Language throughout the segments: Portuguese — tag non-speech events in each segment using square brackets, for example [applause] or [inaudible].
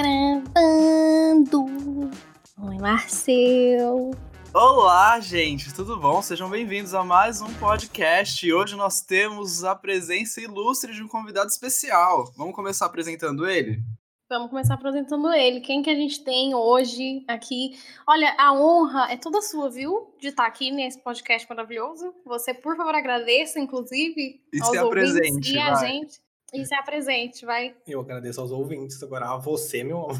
gravando. Oi, Marcel. Olá, gente, tudo bom? Sejam bem-vindos a mais um podcast. E hoje nós temos a presença ilustre de um convidado especial. Vamos começar apresentando ele? Vamos começar apresentando ele. Quem que a gente tem hoje aqui? Olha, a honra é toda sua, viu? De estar aqui nesse podcast maravilhoso. Você, por favor, agradeça, inclusive, E aos se ouvintes apresente, e a vai. gente. E se apresente, vai. Eu agradeço aos ouvintes, agora a você, meu amor.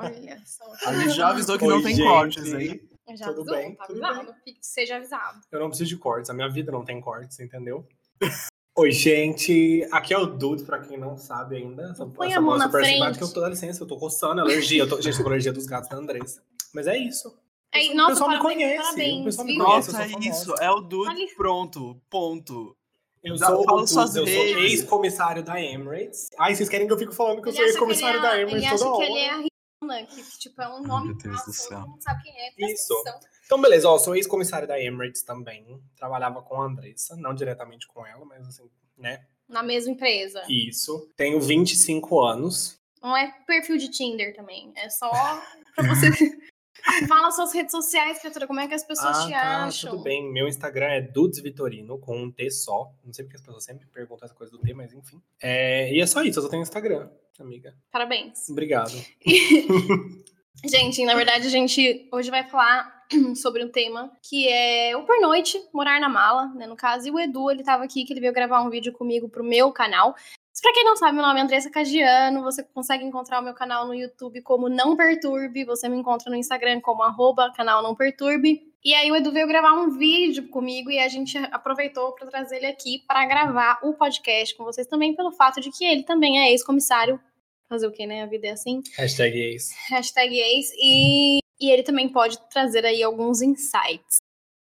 Olha só. A gente já avisou que Oi, não tem gente. cortes, hein? Já Tudo avisou, bem, tá tudo avisado. Fique- Seja avisado. Eu não preciso de cortes, a minha vida não tem cortes, entendeu? [laughs] Oi, gente. Aqui é o Dude, pra quem não sabe ainda. Essa, Põe a essa mão voz na super frente. simpática, eu tô, dá licença, eu tô coçando, alergia. Eu tô, gente, tô com alergia dos gatos da Andressa. Mas é isso. O nossa, pessoal me parabéns, conhece, parabéns, o pessoal me conhece. Nossa, eu é isso. É o Dude Olha- pronto. Ponto. Eu Dá- sou, fala o suas eu sou ex-comissário da Emirates. Ai, vocês querem que eu fique falando que eu Ele sou acha que ex-comissário é da Emirates Ele acha toda que hora. ele é a Rihanna, que tipo, é um nome Meu Deus do fácil, céu. todo mundo sabe quem é. Isso. Então, beleza, ó, sou ex-comissário da Emirates também. Trabalhava com a Andressa, não diretamente com ela, mas assim, né? Na mesma empresa. Isso. Tenho 25 anos. Não é perfil de Tinder também. É só pra você. [laughs] Fala suas redes sociais, criatura. Como é que as pessoas ah, te tá, acham? tudo bem. Meu Instagram é Dudes Vitorino, com um T só. Não sei porque as pessoas sempre perguntam essa coisa do T, mas enfim. É, e é só isso, eu só tenho Instagram, amiga. Parabéns. Obrigado. [laughs] Gente, na verdade, a gente hoje vai falar [clears throat] sobre um tema que é o pernoite, morar na mala, né? No caso, e o Edu, ele tava aqui, que ele veio gravar um vídeo comigo pro meu canal. Mas pra quem não sabe, meu nome é Andressa Cagiano, você consegue encontrar o meu canal no YouTube como Não Perturbe, você me encontra no Instagram como arroba canal Não Perturbe. E aí o Edu veio gravar um vídeo comigo e a gente aproveitou para trazer ele aqui para gravar o podcast com vocês também, pelo fato de que ele também é ex-comissário. Fazer o quê, né? A vida é assim Hashtag ex. hashtag ex, e, e ele também pode trazer aí alguns insights.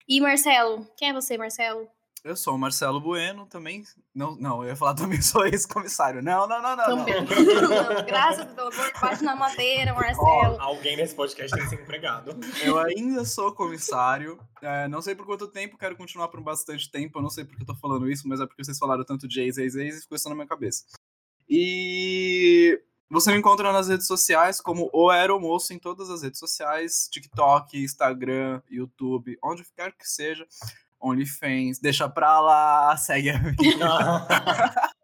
E Marcelo, quem é você, Marcelo? Eu sou o Marcelo Bueno, também. Não, não, eu ia falar também [laughs] sou ex-comissário. Não, não, não, não. não. Também. Não, [laughs] Graças a Deus, bate na madeira, Marcelo. Ó, alguém nesse podcast tem que ser empregado. Eu ainda sou comissário. É, não sei por quanto tempo, quero continuar por bastante tempo. Eu não sei porque eu tô falando isso, mas é porque vocês falaram tanto de ex, ex, ex e ficou isso na minha cabeça. E você me encontra nas redes sociais como o Aeromoço em todas as redes sociais: TikTok, Instagram, YouTube, onde quer que seja. OnlyFans, deixa pra lá, segue a vida. [laughs]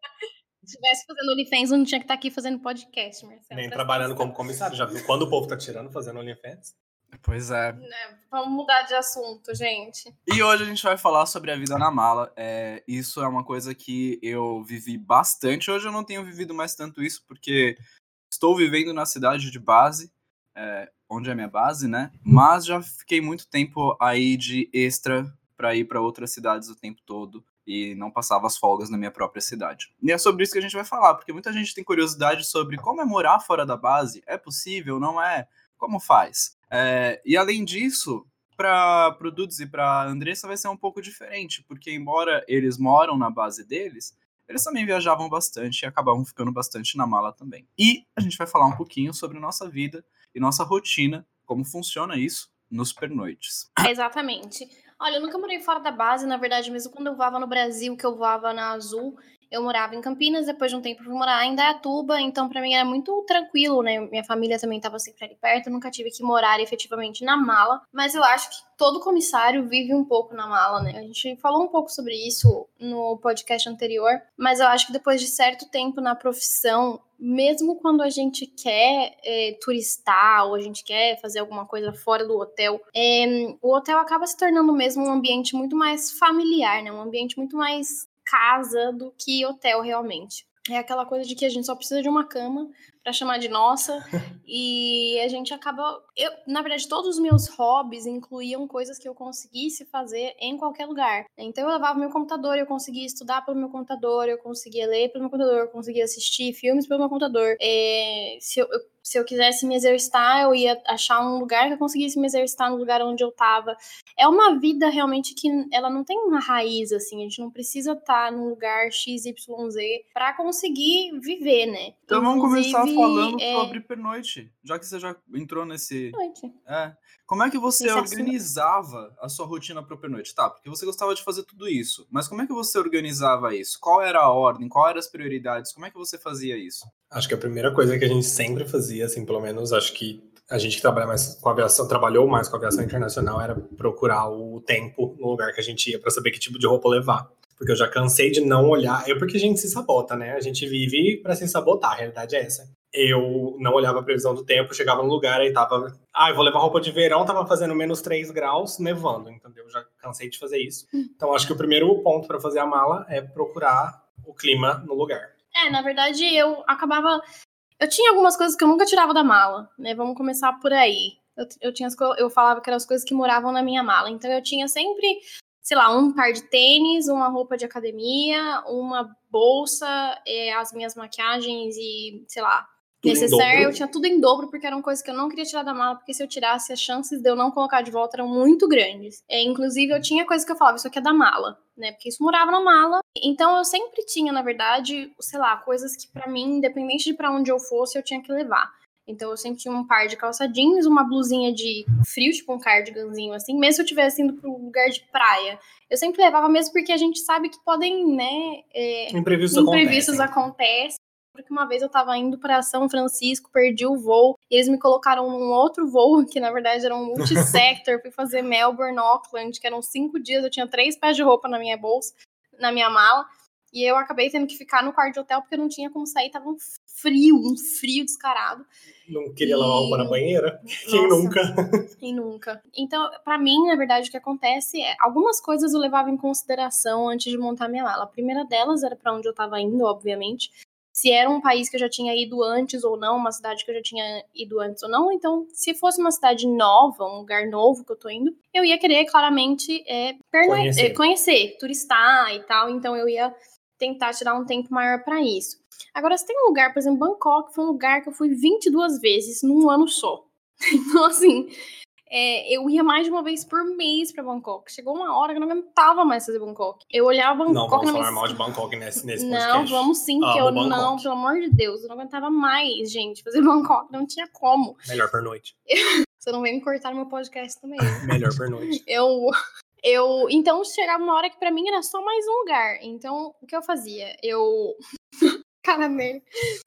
Se tivesse fazendo OnlyFans, não tinha que estar aqui fazendo podcast, Marcelo. Nem trabalhando como comissário. Já viu quando o povo tá tirando, fazendo OnlyFans? Pois é. Né, Vamos mudar de assunto, gente. E hoje a gente vai falar sobre a vida na mala. É, isso é uma coisa que eu vivi bastante. Hoje eu não tenho vivido mais tanto isso, porque estou vivendo na cidade de base, é, onde é a minha base, né? Mas já fiquei muito tempo aí de extra para ir para outras cidades o tempo todo e não passava as folgas na minha própria cidade. E é sobre isso que a gente vai falar, porque muita gente tem curiosidade sobre como é morar fora da base. É possível? Não é? Como faz? É, e além disso, para o Dudes e para Andressa vai ser um pouco diferente, porque embora eles moram na base deles, eles também viajavam bastante e acabavam ficando bastante na mala também. E a gente vai falar um pouquinho sobre nossa vida e nossa rotina, como funciona isso nos pernoites. Exatamente. Olha, eu nunca morei fora da base, na verdade, mesmo quando eu voava no Brasil, que eu voava na Azul, eu morava em Campinas, depois de um tempo eu fui morar em Indaiatuba, então pra mim era muito tranquilo, né? Minha família também tava sempre ali perto, eu nunca tive que morar efetivamente na mala, mas eu acho que todo comissário vive um pouco na mala, né? A gente falou um pouco sobre isso no podcast anterior, mas eu acho que depois de certo tempo na profissão, mesmo quando a gente quer é, turistar ou a gente quer fazer alguma coisa fora do hotel, é, o hotel acaba se tornando mesmo um ambiente muito mais familiar, né? Um ambiente muito mais casa do que hotel realmente. É aquela coisa de que a gente só precisa de uma cama para chamar de nossa [laughs] e a gente acaba, eu, na verdade, todos os meus hobbies incluíam coisas que eu conseguisse fazer em qualquer lugar. Então eu levava meu computador, eu conseguia estudar pelo meu computador, eu conseguia ler pelo meu computador, eu conseguia assistir filmes pelo meu computador. É, se eu, eu se eu quisesse me exercitar, eu ia achar um lugar que eu conseguisse me exercitar no lugar onde eu tava. É uma vida realmente que ela não tem uma raiz, assim. A gente não precisa estar num lugar XYZ pra conseguir viver, né? Então vamos começar Inclusive- falando é... sobre pernoite, já que você já entrou nesse. Noite. É. Como é que você Nesse organizava a sua rotina para pernoite? Tá, porque você gostava de fazer tudo isso, mas como é que você organizava isso? Qual era a ordem? Qual eram as prioridades? Como é que você fazia isso? Acho que a primeira coisa que a gente sempre fazia, assim, pelo menos acho que a gente que trabalha mais com aviação, trabalhou mais com aviação internacional, era procurar o tempo no lugar que a gente ia para saber que tipo de roupa levar. Porque eu já cansei de não olhar. É porque a gente se sabota, né? A gente vive para se sabotar, a realidade é essa. Eu não olhava a previsão do tempo, chegava no lugar e tava. Ah, eu vou levar roupa de verão, tava fazendo menos 3 graus, nevando, entendeu? Já cansei de fazer isso. Então acho que o primeiro ponto para fazer a mala é procurar o clima no lugar. É, na verdade, eu acabava. Eu tinha algumas coisas que eu nunca tirava da mala, né? Vamos começar por aí. Eu, eu, tinha as eu falava que eram as coisas que moravam na minha mala. Então eu tinha sempre, sei lá, um par de tênis, uma roupa de academia, uma bolsa, eh, as minhas maquiagens e, sei lá, necessário. Eu tinha tudo em dobro, porque eram coisas que eu não queria tirar da mala, porque se eu tirasse, as chances de eu não colocar de volta eram muito grandes. É, inclusive, eu tinha coisa que eu falava, isso aqui é da mala, né? Porque isso morava na mala. Então, eu sempre tinha, na verdade, sei lá, coisas que pra mim, independente de pra onde eu fosse, eu tinha que levar. Então, eu sempre tinha um par de calça jeans, uma blusinha de frio, tipo um cardiganzinho assim, mesmo se eu tivesse indo pro lugar de praia. Eu sempre levava mesmo porque a gente sabe que podem, né, é, Imprevistos, imprevistos acontecem. acontecem. Porque uma vez eu tava indo para São Francisco, perdi o voo, e eles me colocaram num outro voo, [laughs] que na verdade era um multisector, fui fazer Melbourne, Auckland, que eram cinco dias, eu tinha três pés de roupa na minha bolsa, na minha mala, e eu acabei tendo que ficar no quarto de hotel porque eu não tinha como sair, tava um frio, um frio descarado. Não queria lavar roupa na E- banheira? [laughs] Quem Nossa. nunca? E nunca. Então, pra mim, na verdade, o que acontece é algumas coisas eu levava em consideração antes de montar minha mala. A primeira delas era pra onde eu tava indo, obviamente. Se era um país que eu já tinha ido antes ou não, uma cidade que eu já tinha ido antes ou não. Então, se fosse uma cidade nova, um lugar novo que eu tô indo, eu ia querer claramente é, perno- Conhecer. é, conhecer, turistar e tal. Então, eu ia tentar tirar um tempo maior pra isso. Agora, se tem um lugar, por exemplo, Bangkok, foi um lugar que eu fui 22 vezes num ano só. [laughs] Então, assim, é, eu ia mais de uma vez por mês pra Bangkok. Chegou uma hora que eu não aguentava mais fazer Bangkok. Eu olhava Não, Bangkok vamos na falar minha... mal de Bangkok nesse, nesse Não, podcast. vamos sim, porque eu não, Bangkok. pelo amor de Deus, eu não aguentava mais, gente, fazer [laughs] Bangkok, não tinha como. Melhor pernoite. [laughs] Você não vem me cortar no meu podcast também. [laughs] Melhor pernoite. eu eu então chegava uma hora que pra mim era só mais um lugar. Então, o que eu fazia? Eu cara dele.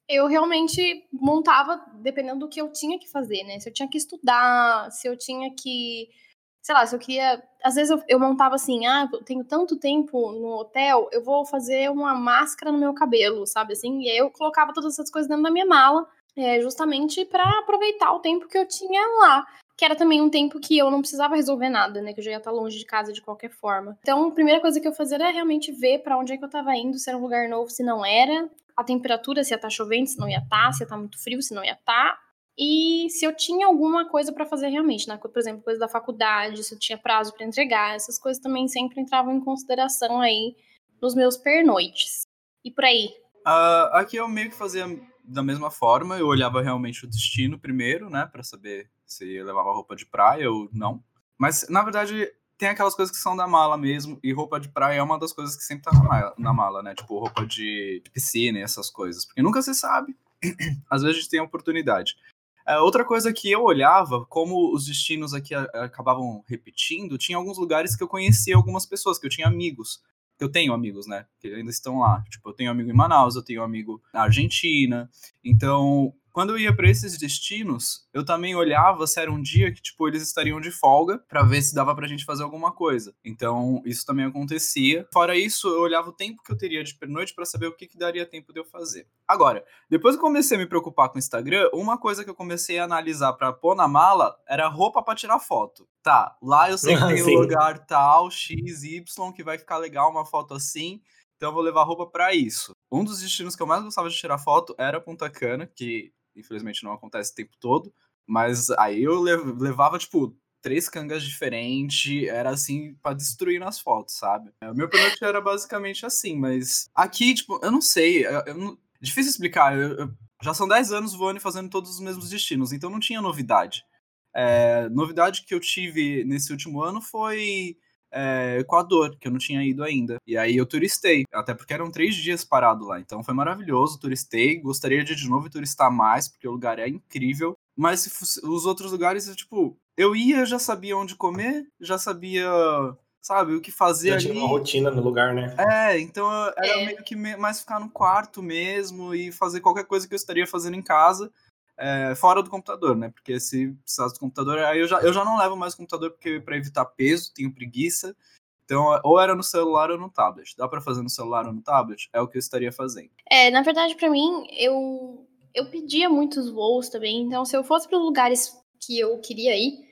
Eu realmente montava dependendo do que eu tinha que fazer, né? Se eu tinha que estudar, se eu tinha que sei lá, se eu queria. Às vezes eu, eu montava assim, ah, eu tenho tanto tempo no hotel, eu vou fazer uma máscara no meu cabelo, sabe assim? E aí eu colocava todas essas coisas dentro da minha mala, é, justamente pra aproveitar o tempo que eu tinha lá. Que era também um tempo que eu não precisava resolver nada, né? Que eu já ia estar longe de casa de qualquer forma. Então, a primeira coisa que eu fazia era realmente ver pra onde é que eu tava indo, se era um lugar novo, se não era. A temperatura, se ia estar chovendo, se não ia estar, se ia estar muito frio, se não ia estar e se eu tinha alguma coisa pra fazer realmente, né? Por exemplo, coisa da faculdade, se eu tinha prazo pra entregar, essas coisas também sempre entravam em consideração aí nos meus pernoites. E por aí. Ah, aqui eu meio que fazia da mesma forma, eu olhava realmente o destino primeiro, né, Pra saber se levava roupa de praia ou não. Mas na verdade tem aquelas coisas que são da mala mesmo, e roupa de praia é uma das coisas que sempre tá na mala, né? Tipo roupa de piscina e essas coisas, porque nunca se sabe. [clears throat] Às vezes a gente tem a oportunidade. É, outra coisa que eu olhava, como os destinos aqui a- acabavam repetindo, tinha alguns lugares que eu conhecia algumas pessoas, que eu tinha amigos. Eu tenho amigos, né? Que ainda estão lá. Tipo, eu tenho amigo em Manaus, eu tenho amigo na Argentina. Então, quando eu ia para esses destinos, eu também olhava se era um dia que, tipo, eles estariam de folga para ver se dava pra gente fazer alguma coisa. Então, isso também acontecia. Fora isso, eu olhava o tempo que eu teria de pernoite para saber o que, que daria tempo de eu fazer. Agora, depois que eu comecei a me preocupar com o Instagram, uma coisa que eu comecei a analisar pra pôr na mala era roupa pra tirar foto. Tá, lá eu sei que tem Sim. um lugar tal, X, Y, que vai ficar legal uma foto assim, então eu vou levar roupa pra isso. Um dos destinos que eu mais gostava de tirar foto era Punta Cana, que infelizmente não acontece o tempo todo, mas aí eu lev- levava, tipo, três cangas diferentes, era assim, pra destruir nas fotos, sabe? É, O meu pernoite era basicamente assim, mas aqui, tipo, eu não sei, eu, eu não- difícil explicar, eu- eu- já são 10 anos voando e fazendo todos os mesmos destinos, então não tinha novidade. É, novidade que eu tive nesse último ano foi é, Equador, que eu não tinha ido ainda. E aí eu turistei, até porque eram três dias parado lá. Então foi maravilhoso, turistei. Gostaria de de novo turistar mais, porque o lugar é incrível. Mas os outros lugares, tipo, eu ia, já sabia onde comer, já sabia sabe, o que fazer já ali. Tinha uma rotina no lugar, né? É, então era é. meio que mais ficar no quarto mesmo e fazer qualquer coisa que eu estaria fazendo em casa, é, fora do computador, né? Porque se precisasse do computador, aí eu já, eu já não levo mais o computador porque para evitar peso, tenho preguiça. Então, ou era no celular ou no tablet. Dá para fazer no celular ou no tablet? É o que eu estaria fazendo. É, na verdade, para mim, eu eu pedia muitos voos também. Então, se eu fosse para lugares que eu queria ir,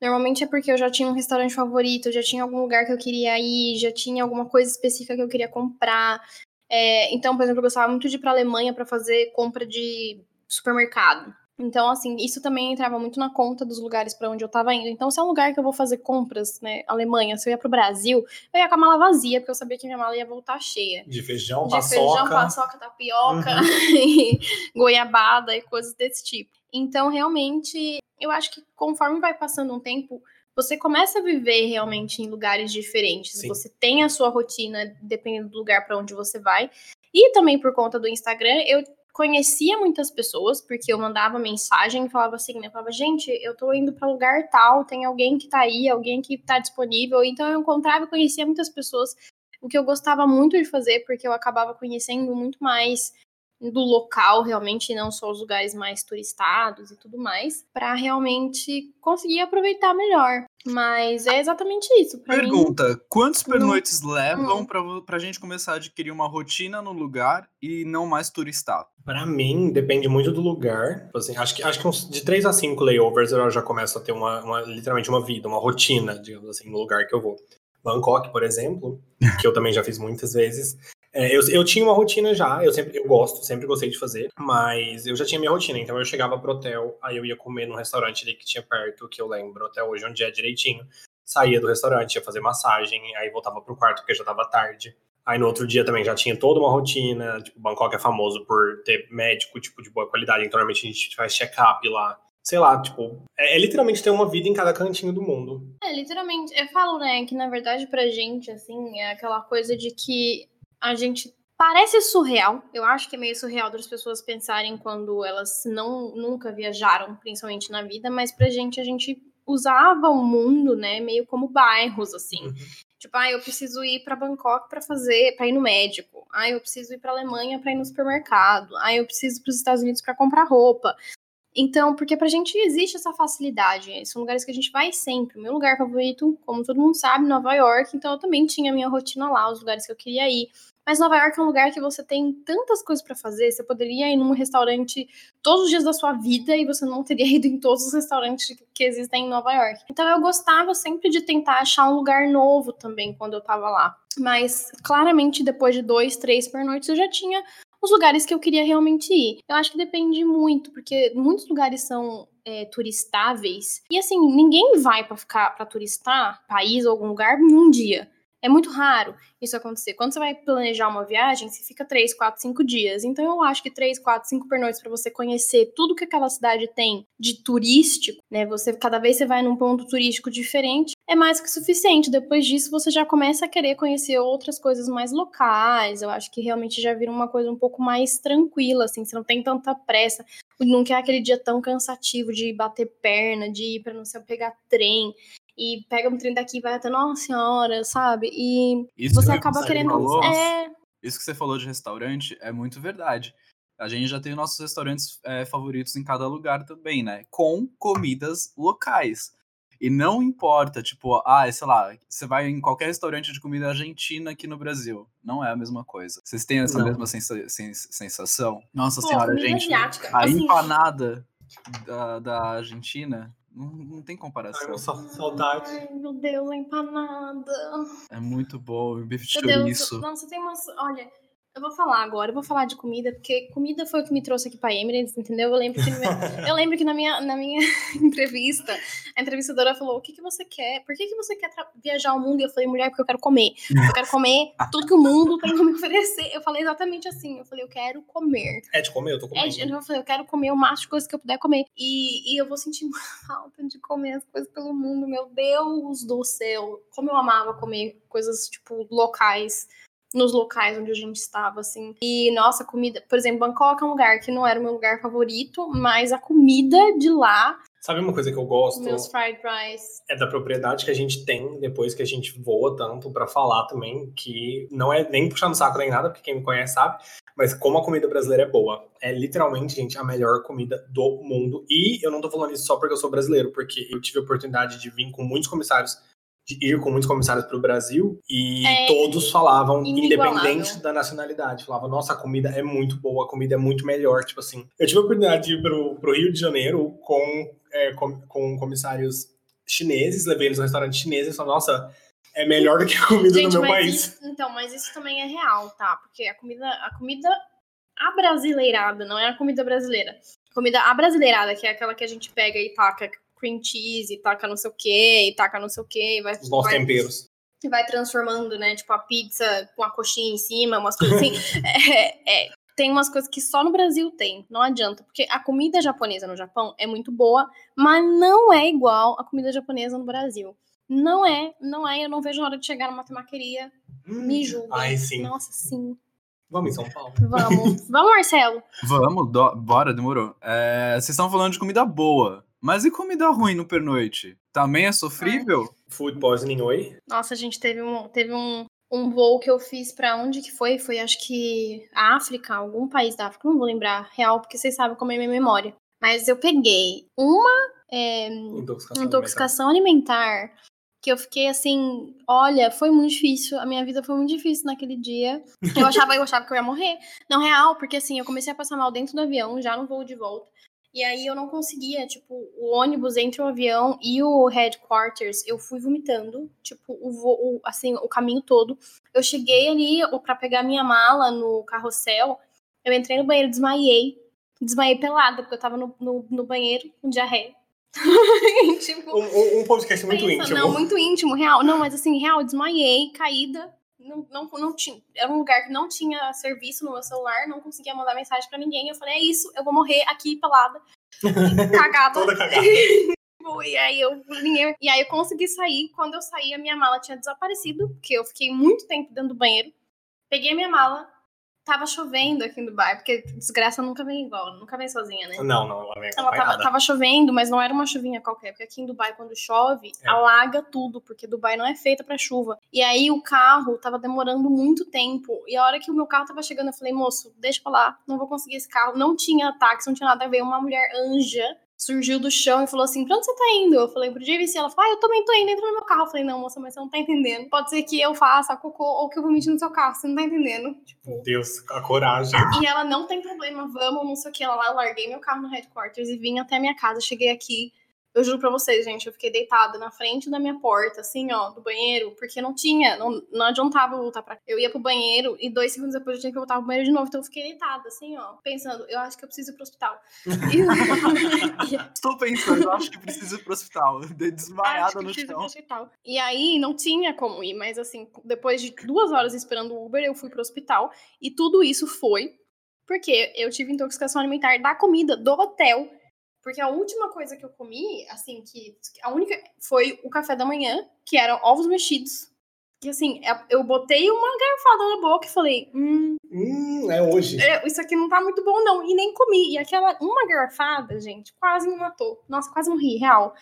Normalmente é porque eu já tinha um restaurante favorito, já tinha algum lugar que eu queria ir, já tinha alguma coisa específica que eu queria comprar. É, então, por exemplo, eu gostava muito de ir para Alemanha para fazer compra de supermercado. Então, assim, isso também entrava muito na conta dos lugares para onde eu estava indo. Então, se é um lugar que eu vou fazer compras, né, Alemanha, se eu ia pro Brasil, eu ia com a mala vazia, porque eu sabia que minha mala ia voltar cheia. De feijão, de paçoca. De feijão, paçoca, tapioca, uhum. [laughs] goiabada e coisas desse tipo. Então, realmente, eu acho que conforme vai passando um tempo, você começa a viver realmente em lugares diferentes. Sim. Você tem a sua rotina, dependendo do lugar para onde você vai. E também por conta do Instagram, eu conhecia muitas pessoas, porque eu mandava mensagem e falava assim, né? Falava, gente, eu tô indo para lugar tal, tem alguém que tá aí, alguém que tá disponível. Então eu encontrava e conhecia muitas pessoas, o que eu gostava muito de fazer, porque eu acabava conhecendo muito mais do local realmente, não só os lugares mais turistados e tudo mais, para realmente conseguir aproveitar melhor. Mas é exatamente isso. Pergunta: mim, quantos pernoites não... levam hum. pra, pra gente começar a adquirir uma rotina no lugar e não mais turistar? Para mim, depende muito do lugar. Tipo assim, acho que, acho que uns, de 3 a 5 layovers eu já começo a ter uma, uma, literalmente uma vida, uma rotina, digamos assim, no lugar que eu vou. Bangkok, por exemplo, que eu também já fiz muitas vezes, é, eu, eu tinha uma rotina já, eu sempre eu gosto, sempre gostei de fazer, mas eu já tinha minha rotina, então eu chegava pro hotel, aí eu ia comer num restaurante ali que tinha perto, que eu lembro até hoje onde é direitinho. Saía do restaurante, ia fazer massagem, aí voltava pro quarto porque já tava tarde. Aí no outro dia também já tinha toda uma rotina, tipo, Bangkok é famoso por ter médico, tipo, de boa qualidade, então normalmente a gente faz check-up lá. Sei lá, tipo, é, é, literalmente ter uma vida em cada cantinho do mundo. É, literalmente, eu falo, né, que na verdade pra gente, assim, é aquela coisa de que a gente parece surreal. Eu acho que é meio surreal das pessoas pensarem quando elas não nunca viajaram, principalmente na vida, mas pra gente a gente usava o mundo, né, meio como bairros assim. Uhum. Tipo, ah, eu preciso ir para Bangkok para fazer, para ir no médico. Ah, eu preciso ir para Alemanha para ir no supermercado. Ah, eu preciso para os Estados Unidos para comprar roupa. Então, porque pra gente existe essa facilidade. São lugares que a gente vai sempre. O meu lugar favorito, como todo mundo sabe, Nova York. Então, eu também tinha minha rotina lá, os lugares que eu queria ir. Mas Nova York é um lugar que você tem tantas coisas para fazer. Você poderia ir num restaurante todos os dias da sua vida e você não teria [laughs] ido em todos os restaurantes que existem em Nova York. Então eu gostava sempre de tentar achar um lugar novo também quando eu tava lá. Mas claramente depois de dois, três pernoites eu já tinha os lugares que eu queria realmente ir. Eu acho que depende muito, porque muitos lugares são é, turistáveis. E assim, ninguém vai para ficar para turistar país ou algum lugar em um dia. É muito raro isso acontecer. Quando você vai planejar uma viagem, você fica 3, 4, 5 dias. Então eu acho que 3, 4, 5 pernoites para você conhecer tudo que aquela cidade tem de turístico, né? Você cada vez você vai num ponto turístico diferente, é mais que suficiente. Depois disso, você já começa a querer conhecer outras coisas mais locais. Eu acho que realmente já vira uma coisa um pouco mais tranquila, assim, você não tem tanta pressa. Não quer aquele dia tão cansativo de bater perna, de ir para não sei pegar trem e pega um trem daqui e vai até Nossa Senhora, sabe? E isso você acaba querendo. Falou, é... Isso que você falou de restaurante é muito verdade. A gente já tem nossos restaurantes é, favoritos em cada lugar também, né? Com comidas locais. E não importa, tipo, ah, sei lá, você vai em qualquer restaurante de comida argentina aqui no Brasil. Não é a mesma coisa. Vocês têm essa não. mesma sensa sensação? Nossa Pô, senhora, gente. Asiática. A assim... empanada da, da Argentina não, não tem comparação. Ai, saudade. Ai, meu Deus, a empanada. É muito bom. O bife de chouriço. Nossa, tem umas. Olha, Eu vou falar agora, eu vou falar de comida, porque comida foi o que me trouxe aqui para Emirates, entendeu? Eu lembro que, [laughs] eu lembro que na, minha, na minha [laughs] entrevista, a entrevistadora falou: o que, que você quer? Por que, que você quer viajar ao mundo? E eu falei, mulher, porque eu quero comer. Eu quero comer tudo que o mundo tem me oferecer. Eu falei exatamente assim. Eu falei, eu quero comer. É de comer, eu tô comendo. É de, eu falei, eu quero comer o máximo de coisas que eu puder comer. E, e eu vou sentir [laughs] falta de comer as coisas pelo mundo. Meu Deus do céu. Como eu amava comer coisas, tipo, locais nos locais onde a gente estava, assim. E, nossa, comida. Por exemplo, Bangkok é um lugar que não era o meu lugar favorito, mas a comida de lá. Sabe uma coisa que eu gosto? Meus fried rice. É da propriedade que a gente tem depois que a gente voa tanto para falar também, que não é nem puxando saco nem nada, porque quem me conhece sabe, mas como a comida brasileira é boa. É literalmente, gente, a melhor comida do mundo. E eu não tô falando isso só porque eu sou brasileiro, porque eu tive a oportunidade de vir com muitos comissários de ir com muitos comissários para o Brasil e é todos falavam, independente da nacionalidade, falavam, nossa, a comida é muito boa, a comida é muito melhor, tipo assim. Eu tive a oportunidade de ir para o Rio de Janeiro com, é, com, com, comissários chineses, levei eles no restaurante chinês e falaram, nossa, é melhor do que a comida Gente, do meu país. Isso, então, mas isso também é real, tá? Porque a comida, a comida abrasileirada, não é a comida brasileira. Comida abrasileirada, que é aquela que a gente pega e taca cream cheese, e taca não sei o que, e taca não sei o que, vai. Os nossos temperos. E vai transformando, né? Tipo, a pizza com a coxinha em cima, umas coisas assim. [laughs] é, é, tem umas coisas que só no Brasil tem, não adianta. Porque a comida japonesa no Japão é muito boa, mas não é igual a comida japonesa no Brasil. Não é, não é. Eu não vejo a hora de chegar numa temaqueria. Hum, me julga. Ai, sim. Nossa, sim. Vamos em São Paulo. Vamos. Vamos, Marcelo. Vamos, do, bora, demorou. É, vocês estão falando de comida boa. Mas e comida ruim no pernoite? Também é sofrível? Food poisoning, oi? Nossa, a gente teve um, teve um, um voo que eu fiz para onde que foi? Foi acho que África, algum país da África, não vou lembrar real, porque vocês sabem como é minha memória. Mas eu peguei uma é, intoxicação, intoxicação alimentar. alimentar. que eu fiquei assim, olha, foi muito difícil, a minha vida foi muito difícil naquele dia. Eu achava, eu achava que eu ia morrer. Não real, porque assim, eu comecei a passar mal dentro do avião, já no voo de volta. E aí eu não conseguia, tipo, o ônibus entre o avião e o headquarters, eu fui vomitando, tipo, o, assim, o caminho todo. Eu cheguei ali para pegar minha mala no carrossel, eu entrei no banheiro, desmaiei. Desmaiei pelada, porque eu tava no, no, no banheiro com diarreia. [laughs] tipo, um, um podcast muito pensa, íntimo. Não, muito íntimo, real. Não, mas assim, real, desmaiei, caída, não, não, não tinha. Era um lugar que não tinha serviço no meu celular, não conseguia mandar mensagem para ninguém. Eu falei, é isso, eu vou morrer aqui pelada. [laughs] cagada. Toda cagada. [laughs] e aí eu e aí eu consegui sair. Quando eu saí, a minha mala tinha desaparecido, porque eu fiquei muito tempo dentro do banheiro. Peguei a minha mala, tava chovendo aqui em Dubai, porque desgraça nunca vem igual, nunca vem sozinha, né? Não, não, ela vem Ela tava, tava, chovendo, mas não era uma chuvinha qualquer, porque aqui em Dubai, quando chove, é. alaga tudo, porque Dubai não é feita para chuva. E aí o carro tava demorando muito tempo, e a hora que o meu carro tava chegando, eu falei, moço, deixa pra lá, não vou conseguir esse carro. Não tinha táxi, não tinha nada, veio uma mulher anja surgiu do chão e falou assim: pra onde você tá indo? Eu falei pro JVC. Ela falou: ah, eu também tô indo, entra no meu carro. Eu falei: não, moça, mas você não tá entendendo. Pode ser que eu faça cocô ou que eu vomite no seu carro, você não tá entendendo. Tipo. Meu Deus, a coragem. E ela não tem problema, vamos, não sei o que. Ela lá, eu larguei meu carro no headquarters e vim até minha casa. Cheguei aqui eu juro pra vocês, gente, eu fiquei deitada na frente da minha porta, assim, ó, do banheiro, porque não tinha, não, não adiantava voltar pra. Eu ia pro banheiro e dois segundos depois eu tinha que voltar pro banheiro de novo. Então eu fiquei deitada, assim, ó, pensando, eu acho que eu preciso ir pro hospital. Estou [laughs] pensando, eu acho que preciso ir pro hospital. Desmaiada no chão. hospital. E aí não tinha como ir, mas assim, depois de duas horas esperando o Uber, eu fui pro hospital. E tudo isso foi porque eu tive intoxicação alimentar da comida do hotel porque a última coisa que eu comi, assim, que a única foi o café da manhã, que eram ovos mexidos. E assim, é, eu botei uma garfada na boca e falei, hum. Hum, é hoje. É, isso aqui não tá muito bom, não. E nem comi. E aquela uma garfada, gente, quase me matou. Nossa, quase morri, real.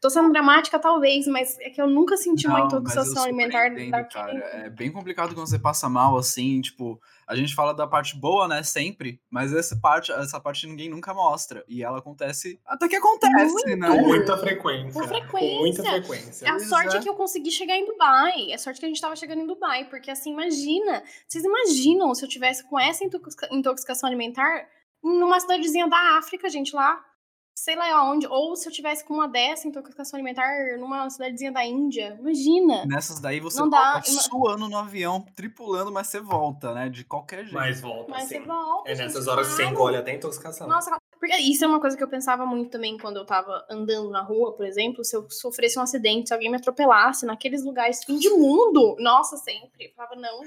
Tô sendo dramática, talvez, mas é que eu nunca senti uma intoxicação alimentar daquele. Cara. É bem complicado quando você passa mal, assim, tipo, a gente fala da parte boa, né, sempre, mas essa parte, essa parte ninguém nunca mostra. E ela acontece. Até que acontece, Muito. né? Com muita frequência. Com frequência. Com muita frequência. A sorte é. é que eu consegui chegar em Dubai. A sorte que a gente tava chegando em Dubai. Porque assim, imagina. Vocês imaginam se eu tivesse com essa intoxicação alimentar numa cidadezinha da África, gente, lá sei lá aonde, ou se eu tivesse com uma dessa intoxicação alimentar numa cidadezinha da Índia, imagina. Nessas daí você Não dá- suando no avião, tripulando, mas você volta, né? De qualquer jeito. Mas volta, Mas sim. você volta, É nessas horas que você engole até a intoxicação. Nossa, porque isso é uma coisa que eu pensava muito também quando eu tava andando na rua, por exemplo, se eu sofresse um acidente, se alguém me atropelasse naqueles lugares fim de mundo, nossa, sempre. Eu falava, não,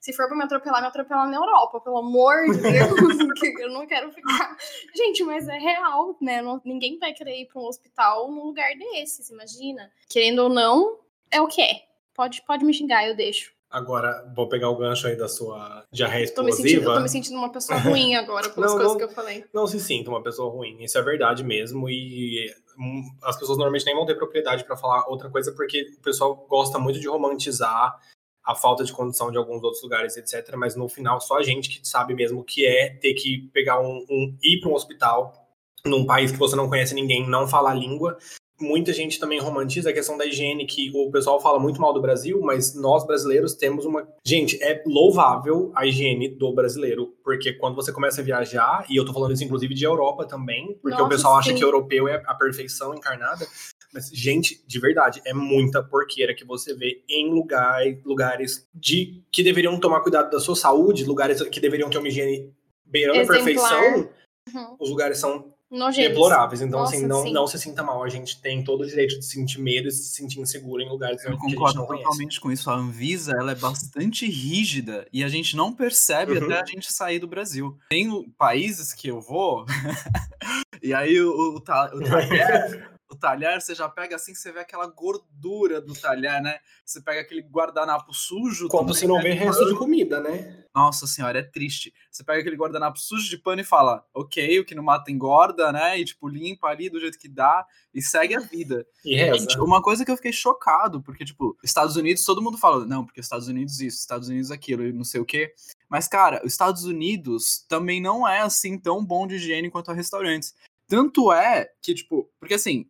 se for pra me atropelar, me atropelar na Europa, pelo amor de Deus, [laughs] que eu não quero ficar. Gente, mas é real, né? Não- ninguém vai querer ir pra um hospital num lugar desses, imagina. Querendo ou não, é o que é. Pode, pode me xingar, eu deixo. Agora, vou pegar o gancho aí da sua diarreia Tô me sentindo, eu explosiva. tô me sentindo uma pessoa ruim agora [laughs] pelas Não, coisas não. que eu falei. Não se sinta uma pessoa ruim, isso é verdade mesmo. E hum, as pessoas normalmente nem vão ter propriedade pra falar outra coisa, porque o pessoal gosta muito de romantizar a falta de condição de alguns outros lugares, etc. Mas no final, só a gente que sabe mesmo o que é ter que pegar um, um ir para um hospital num país que você não conhece ninguém, não fala a língua. Muita gente também romantiza a questão da higiene, que o pessoal fala muito mal do Brasil, mas nós brasileiros temos uma. Gente, é louvável a higiene do brasileiro, porque quando você começa a viajar, e eu tô falando isso inclusive de Europa também, porque o Nossa, pessoal acha sim. que europeu é a perfeição encarnada. Mas, gente, de verdade, é muita porqueira que você vê em lugar, lugares de que deveriam tomar cuidado da sua saúde, lugares que deveriam ter uma higiene beirando a perfeição. Uhum. Os lugares são Nojentos. deploráveis. Então, Nossa, assim, não, sim. não se sinta mal. A gente tem todo o direito de sentir medo e se sentir inseguro em lugares Eu que a gente concordo não conhece. totalmente com isso. A Anvisa ela é bastante rígida e a gente não percebe Uhum. até a gente sair do Brasil. Tem países que eu vou [laughs] e aí o, o, o talher, [laughs] o talher, você já pega assim, você vê aquela gordura do talher, né? Você pega aquele guardanapo sujo. Como se não né? vê resto de comida, né? Nossa senhora, é triste. Você pega aquele guardanapo sujo de pano e fala, ok, o que não mata engorda, né? E tipo, limpa ali do jeito que dá e segue a vida. E reza. Gente, uma coisa que eu fiquei chocado, porque, tipo, Estados Unidos, todo mundo fala, não, porque Estados Unidos isso, Estados Unidos aquilo, e não sei o quê. Mas, cara, os Estados Unidos também não é assim tão bom de higiene quanto a restaurantes. Tanto é que, tipo, porque assim,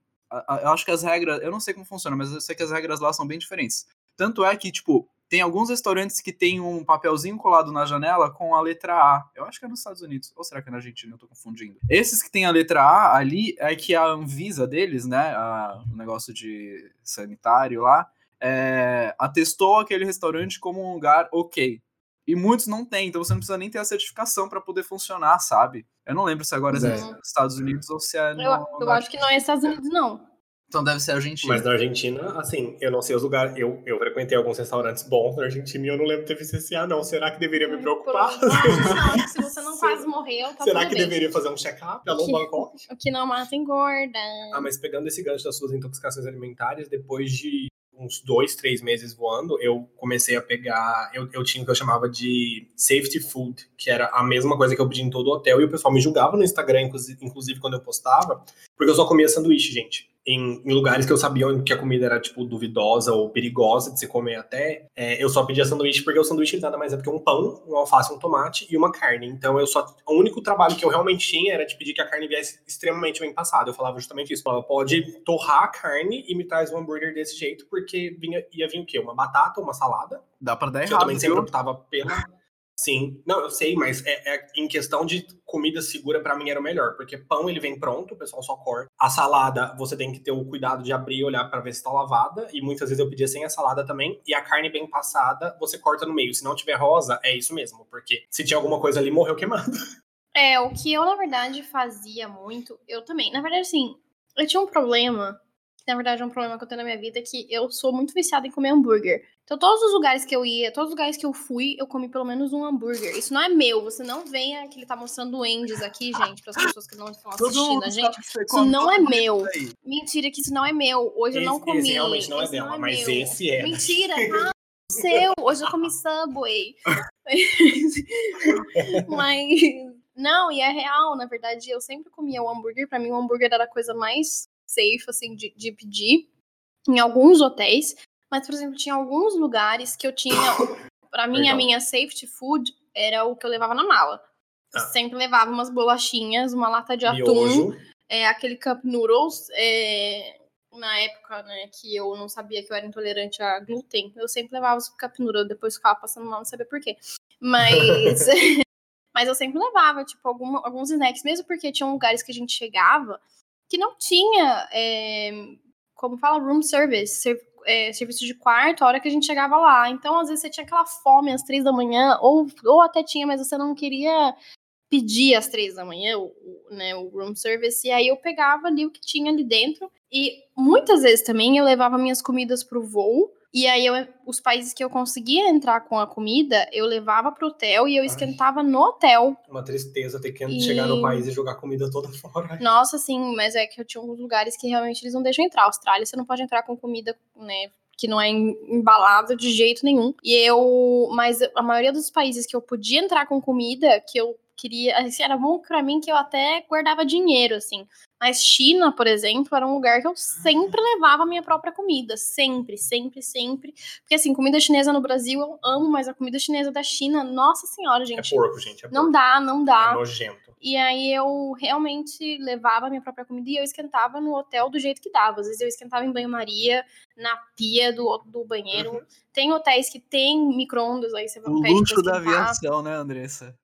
eu acho que as regras, eu não sei como funciona, mas eu sei que as regras lá são bem diferentes. Tanto é que, tipo, tem alguns restaurantes que tem um papelzinho colado na janela com a letra A. Eu acho que é nos Estados Unidos. Ou será que é na Argentina? Eu tô confundindo. Esses que tem a letra A ali é que a Anvisa deles, né? a- o negócio de sanitário lá, é, atestou aquele restaurante como um lugar ok. E muitos não têm, então você não precisa nem ter a certificação para poder funcionar, sabe? Eu não lembro se agora é Pois nos é. Estados Unidos ou se é no. Eu, eu na- acho que não é Estados Unidos, não. Então deve ser Argentina. Mas na Argentina, assim, eu não sei os lugares. Eu, eu frequentei alguns restaurantes bons na Argentina e eu não lembro de ter visto esse ah, não. Será que deveria me preocupar? [laughs] Não, se você não quase morreu, tá Será que bem. deveria fazer um check-up? Alô, Bangkok? [laughs] O que não mata engorda. Ah, mas pegando esse gancho das suas intoxicações alimentares, depois de uns dois, três meses voando, eu comecei a pegar. Eu, eu tinha o que eu chamava de safety food, que era a mesma coisa que eu pedi em todo hotel, e o pessoal me julgava no Instagram, inclusive, quando eu postava, porque eu só comia sanduíche, gente. Em, em lugares que eu sabia que a comida era, tipo, duvidosa ou perigosa de se comer até, é, eu só pedia sanduíche porque o sanduíche nada mais é do que um pão, um alface, um tomate e uma carne. Então eu só. O único trabalho que eu realmente tinha era de pedir que a carne viesse extremamente bem passada. Eu falava justamente isso. Eu falava, pode torrar a carne e me traz um hambúrguer desse jeito, porque vinha, ia vir o quê? Uma batata, uma salada. Dá pra dar Que eu errado, também sempre viu? optava pela. Sim, não, eu sei, mas é, é- em questão de comida segura, pra mim era o melhor, porque pão ele vem pronto, o pessoal só corta. A salada, você tem que ter o cuidado de abrir e olhar pra ver se tá lavada, e muitas vezes eu pedia sem a salada também. E a carne bem passada, você corta no meio. Se não tiver rosa, é isso mesmo, porque se tinha alguma coisa ali, morreu queimado. [laughs] É, o que eu, na verdade, fazia muito, eu também. Na verdade, assim, eu tinha um problema, na verdade é um problema que eu tenho na minha vida, que eu sou muito viciada em comer hambúrguer. Então, todos os lugares que eu ia, todos os lugares que eu fui, eu comi pelo menos um hambúrguer. Isso não é meu, você não venha que ele tá mostrando o Endes aqui, gente, para as pessoas que não estão assistindo a gente. Isso não é meu. Mentira que isso não é meu. Hoje eu não Esse- comi. esse realmente não é Esse dela, mas meu. esse é. Mentira, [laughs] tá? Seu. Hoje eu comi Subway. [laughs] mas não, e é real, na verdade, eu sempre comia o hambúrguer. Pra mim, o hambúrguer era a coisa mais safe, assim, de, de pedir em alguns hotéis. Mas, por exemplo, tinha alguns lugares que eu tinha. Pra mim, a Legal. minha safety food era o que eu levava na mala. Ah. sempre levava umas bolachinhas, uma lata de atum Miojo. é, aquele cup noodles, é, na época, né, que eu não sabia que eu era intolerante a glúten, eu sempre levava os cup noodles, depois ficava passando mal, não sabia por quê. Mas, [laughs] [laughs] mas eu sempre levava, tipo, alguma- alguns snacks, mesmo porque tinham lugares que a gente chegava que não tinha, é, como fala, room service, ser, é, serviço de quarto, a hora que a gente chegava lá. Então, às vezes, você tinha aquela fome às três da manhã, ou, ou até tinha, mas você não queria pedir às três da manhã o, né, o room service, e aí eu pegava ali o que tinha ali dentro, e muitas vezes também eu levava minhas comidas pro voo, e aí, eu, os países que eu conseguia entrar com a comida, eu levava pro hotel e eu esquentava Ai, no hotel. Uma tristeza ter que e... chegar no país e jogar comida toda [laughs] fora. Nossa, sim, mas é que eu tinha alguns lugares que realmente eles não deixam entrar. Austrália, você não pode entrar com comida, né? Que não é embalada de jeito nenhum. E eu. Mas a maioria dos países que eu podia entrar com comida, que eu queria. Assim, era bom para mim que eu até guardava dinheiro, assim. Mas China, por exemplo, era um lugar que eu sempre levava a minha própria comida. Sempre, sempre, sempre. Porque, assim, comida chinesa no Brasil eu amo, mas a comida chinesa da China, nossa senhora, gente. É porco, gente. É porco. Não dá, não dá. É nojento. E aí eu realmente levava a minha própria comida e eu esquentava no hotel do jeito que dava. Às vezes eu esquentava em banho-maria, na pia do, do banheiro. Uhum. Tem hotéis que tem micro-ondas, aí você vai O luxo da aviação, né, Andressa?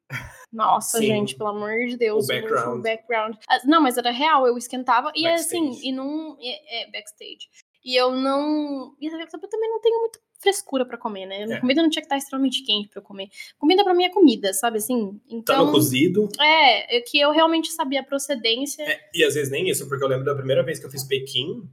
Nossa, Sim. gente, pelo amor de Deus. O background. O background. Ah, não, mas era real, eu esquentava. E backstage. assim, e não. É, é, backstage. E eu não. E eu também não tenho muita frescura para comer, né? É. Comida não tinha que estar extremamente quente para comer. Comida para mim é comida, sabe assim? Então, tá no cozido. É, é que eu realmente sabia a procedência. É, e às vezes nem isso, porque eu lembro da primeira vez que eu fiz Pequim,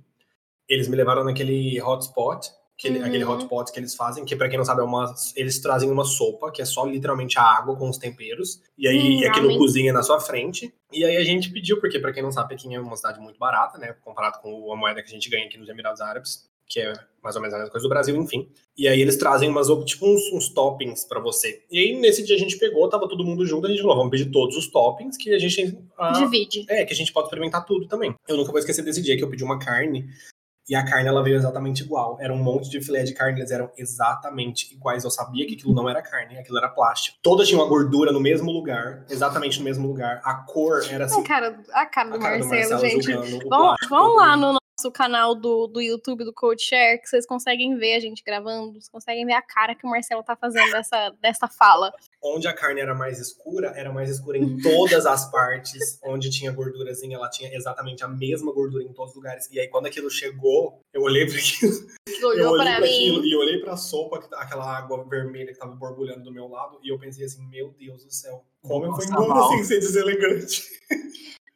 eles me levaram naquele hotspot aquele, uhum. aquele hotpot que eles fazem, que para quem não sabe, é uma, eles trazem uma sopa, que é só literalmente a água com os temperos, e aí hum, aquilo cozinha na sua frente. E aí a gente pediu, porque para quem não sabe, Pequim é uma cidade muito barata, né, comparado com a moeda que a gente ganha aqui nos Emirados Árabes, que é mais ou menos a mesma coisa do Brasil, enfim. E aí eles trazem umas, tipo uns, uns toppings para você. E aí nesse dia a gente pegou, tava todo mundo junto, a gente falou, vamos pedir todos os toppings que a gente... Ah, Divide. É, que a gente pode experimentar tudo também. Eu nunca vou esquecer desse dia que eu pedi uma carne e a carne ela veio exatamente igual. Era um monte de filé de carne, eles eram exatamente iguais. Eu sabia que aquilo não era carne, aquilo era plástico. Todas tinham a gordura no mesmo lugar, exatamente no mesmo lugar. A cor era assim. A cara, a cara do, a cara Marcelo, do Marcelo, gente. Vamos lá no nosso canal do, do YouTube do Code Share, que vocês conseguem ver a gente gravando, vocês conseguem ver a cara que o Marcelo tá fazendo dessa, dessa fala. Onde a carne era mais escura, era mais escura em todas as partes. Onde tinha gordurazinha, ela tinha exatamente a mesma gordura em todos os lugares. E aí, quando aquilo chegou, eu olhei para aquilo. Olhou eu olhei pra, aquilo e olhei pra sopa, aquela água vermelha que tava borbulhando do meu lado, e eu pensei assim, meu Deus do céu, como Nossa, eu fui embora assim, sem deselegante.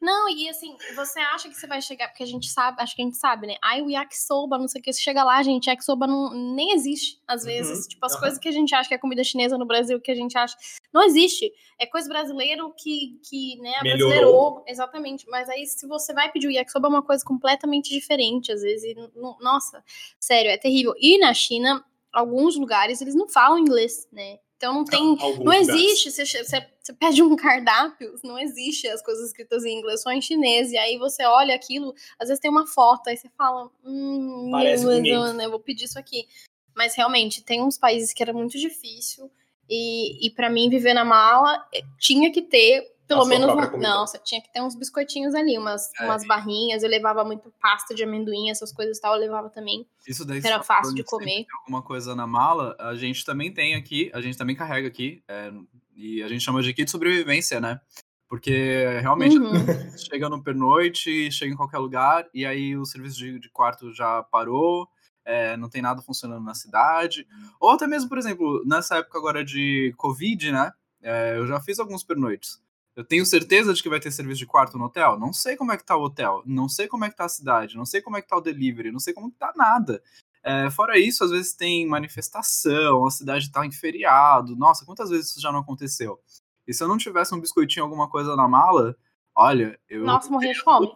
Não, e assim, você acha que você vai chegar, porque a gente sabe, acho que a gente sabe, né? Ai, o yakisoba, não sei o que, você chega lá, gente, yakisoba não, nem existe, às uhum. vezes. Uhum. Tipo, as uhum. coisas que a gente acha que é comida chinesa no Brasil, que a gente acha, não existe. É coisa brasileira que, que né, brasileirou. Exatamente. Mas aí, se você vai pedir o yakisoba, é uma coisa completamente diferente, às vezes. E, nossa, sério, é terrível. E na China, alguns lugares, eles não falam inglês, né? Então não tem. não existe. Você, você, você, pede um [laughs] cardápio, não existe as coisas escritas em inglês, só em chinês. E aí você olha aquilo, às vezes tem uma foto, aí você fala, hum, Parece eu, eu, eu vou pedir isso aqui. Mas realmente, tem uns países que era muito difícil. E, e para mim, viver na mala eh, tinha que ter pelo menos. Um, não, você tinha que ter uns biscoitinhos ali, umas, é. umas barrinhas. Eu levava muito pasta de amendoim, essas coisas e tal, eu levava também. Isso daí era fácil de comer. alguma coisa na mala, a gente também tem aqui, a gente também carrega aqui, é, e a gente chama de kit de sobrevivência, né? Porque realmente uhum. [laughs] chega no pernoite, chega em qualquer lugar, e aí o serviço de, de quarto já parou, é, não tem nada funcionando na cidade. Ou até mesmo, por exemplo, nessa época agora de Covid, né? É, eu já fiz alguns pernoites. Eu tenho certeza de que vai ter serviço de quarto no hotel? Não sei como é que tá o hotel, não sei como é que tá a cidade, não sei como é que tá o delivery, não sei como que tá nada. É, fora isso, às vezes tem manifestação, a cidade tá em feriado. Nossa, quantas vezes isso já não aconteceu? E se eu não tivesse um biscoitinho, alguma coisa na mala, olha, eu. Nossa, morri de fome.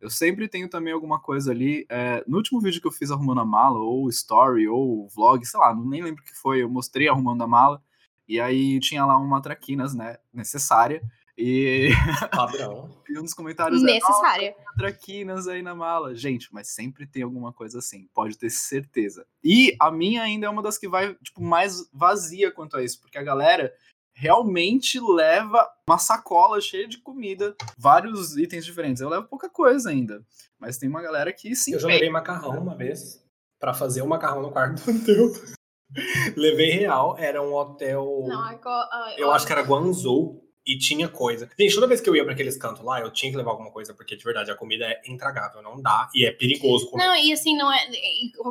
Eu sempre tenho também alguma coisa ali. É, no último vídeo que eu fiz arrumando a mala, ou story, ou vlog, sei lá, nem lembro o que foi, eu mostrei arrumando a mala. E aí tinha lá uma traquinas, né, necessária. E. [laughs] Padrão. e um dos comentários Necessária. É, traquinas aí na mala. Gente, mas sempre tem alguma coisa assim, pode ter certeza. E a minha ainda é uma das que vai, tipo, mais vazia quanto a isso, porque a galera realmente leva uma sacola cheia de comida, vários itens diferentes. Eu levo pouca coisa ainda, mas tem uma galera que sim. Eu já levei macarrão uma vez para fazer o macarrão no quarto do [laughs] Levei real, era um hotel. Não, eu, eu acho que era Guangzhou e tinha coisa. Gente, toda vez que eu ia para aqueles cantos lá, eu tinha que levar alguma coisa, porque de verdade a comida é intragável, não dá e é perigoso comer. Não, e assim, não é.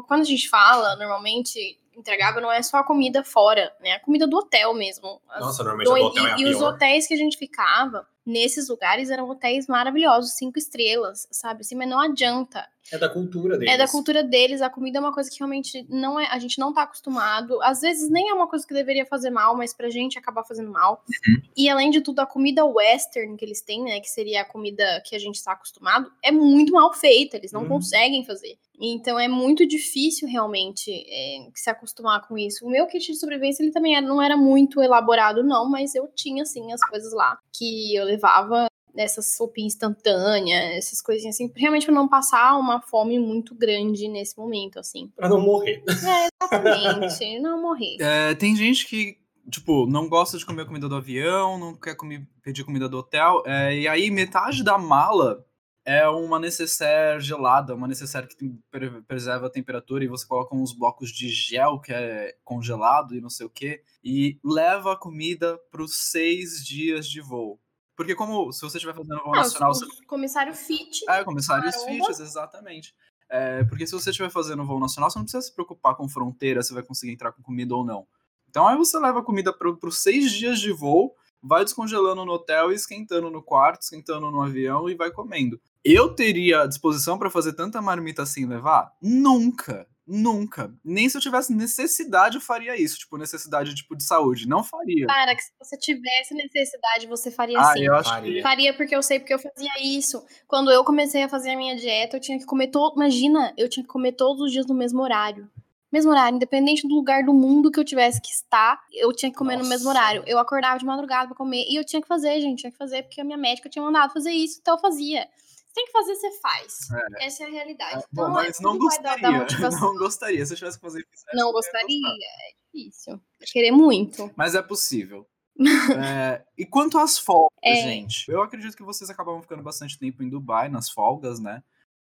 Quando a gente fala, normalmente, entregável não é só a comida fora, né? A comida do hotel mesmo. Nossa, normalmente do, do hotel é a E, e os hotéis que a gente ficava, nesses lugares, eram hotéis maravilhosos, cinco estrelas, sabe? Assim, mas não adianta. É da cultura deles. É da cultura deles. A comida é uma coisa que realmente não é, a gente não tá acostumado. Às vezes nem é uma coisa que deveria fazer mal, mas pra gente acaba fazendo mal. Uhum. E além de tudo, a comida western que eles têm, né, que seria a comida que a gente está acostumado, é muito mal feita. Eles não Uhum. conseguem fazer. Então é muito difícil realmente é, se acostumar com isso. O meu kit de sobrevivência ele também era- não era muito elaborado, não, mas eu tinha assim as coisas lá que eu levava essas sopinha instantânea, essas coisinhas assim, realmente pra não passar uma fome muito grande nesse momento, assim. Pra não morrer. É, exatamente, [laughs] não morrer. É, tem gente que, tipo, não gosta de comer comida do avião, não quer comer, pedir comida do hotel, é, e aí metade da mala é uma necessaire gelada, uma necessaire que tem- pre- preserva a temperatura e você coloca uns blocos de gel que é congelado e não sei o que, e leva a comida para os seis dias de voo. Porque como se você estiver fazendo voo Ah, nacional, você comissário fit. é, comissários. Fitches, exatamente. É, porque se você estiver fazendo voo nacional, você não precisa se preocupar com fronteira, se vai conseguir entrar com comida ou não. Então aí você leva a comida para os seis dias de voo, vai descongelando no hotel e esquentando no quarto, esquentando no avião e vai comendo. Eu teria disposição para fazer tanta marmita assim levar? Nunca. Nunca. Nem se eu tivesse necessidade eu faria isso. Tipo, necessidade tipo, de saúde. Não faria. Cara, que se você tivesse necessidade, você faria Ah, assim. eu acho Faria. que. Faria porque eu sei, porque eu fazia isso. Quando eu comecei a fazer a minha dieta, eu tinha que comer todo. Imagina, eu tinha que comer todos os dias no mesmo horário. Mesmo horário, independente do lugar do mundo que eu tivesse que estar, eu tinha que comer no mesmo Nossa. horário. Eu acordava de madrugada pra comer e eu tinha que fazer, gente, tinha que fazer porque a minha médica tinha mandado fazer isso, então eu fazia. Tem que fazer, você faz. Essa é a realidade. É, então, bom, mas é, não gostaria. [laughs] Não gostaria. Se eu tivesse que fazer isso, Não gostaria, é difícil. Querer muito. Mas é possível. [laughs] É, e quanto às folgas, É. gente? Eu acredito que vocês acabam ficando bastante tempo em Dubai, nas folgas, né?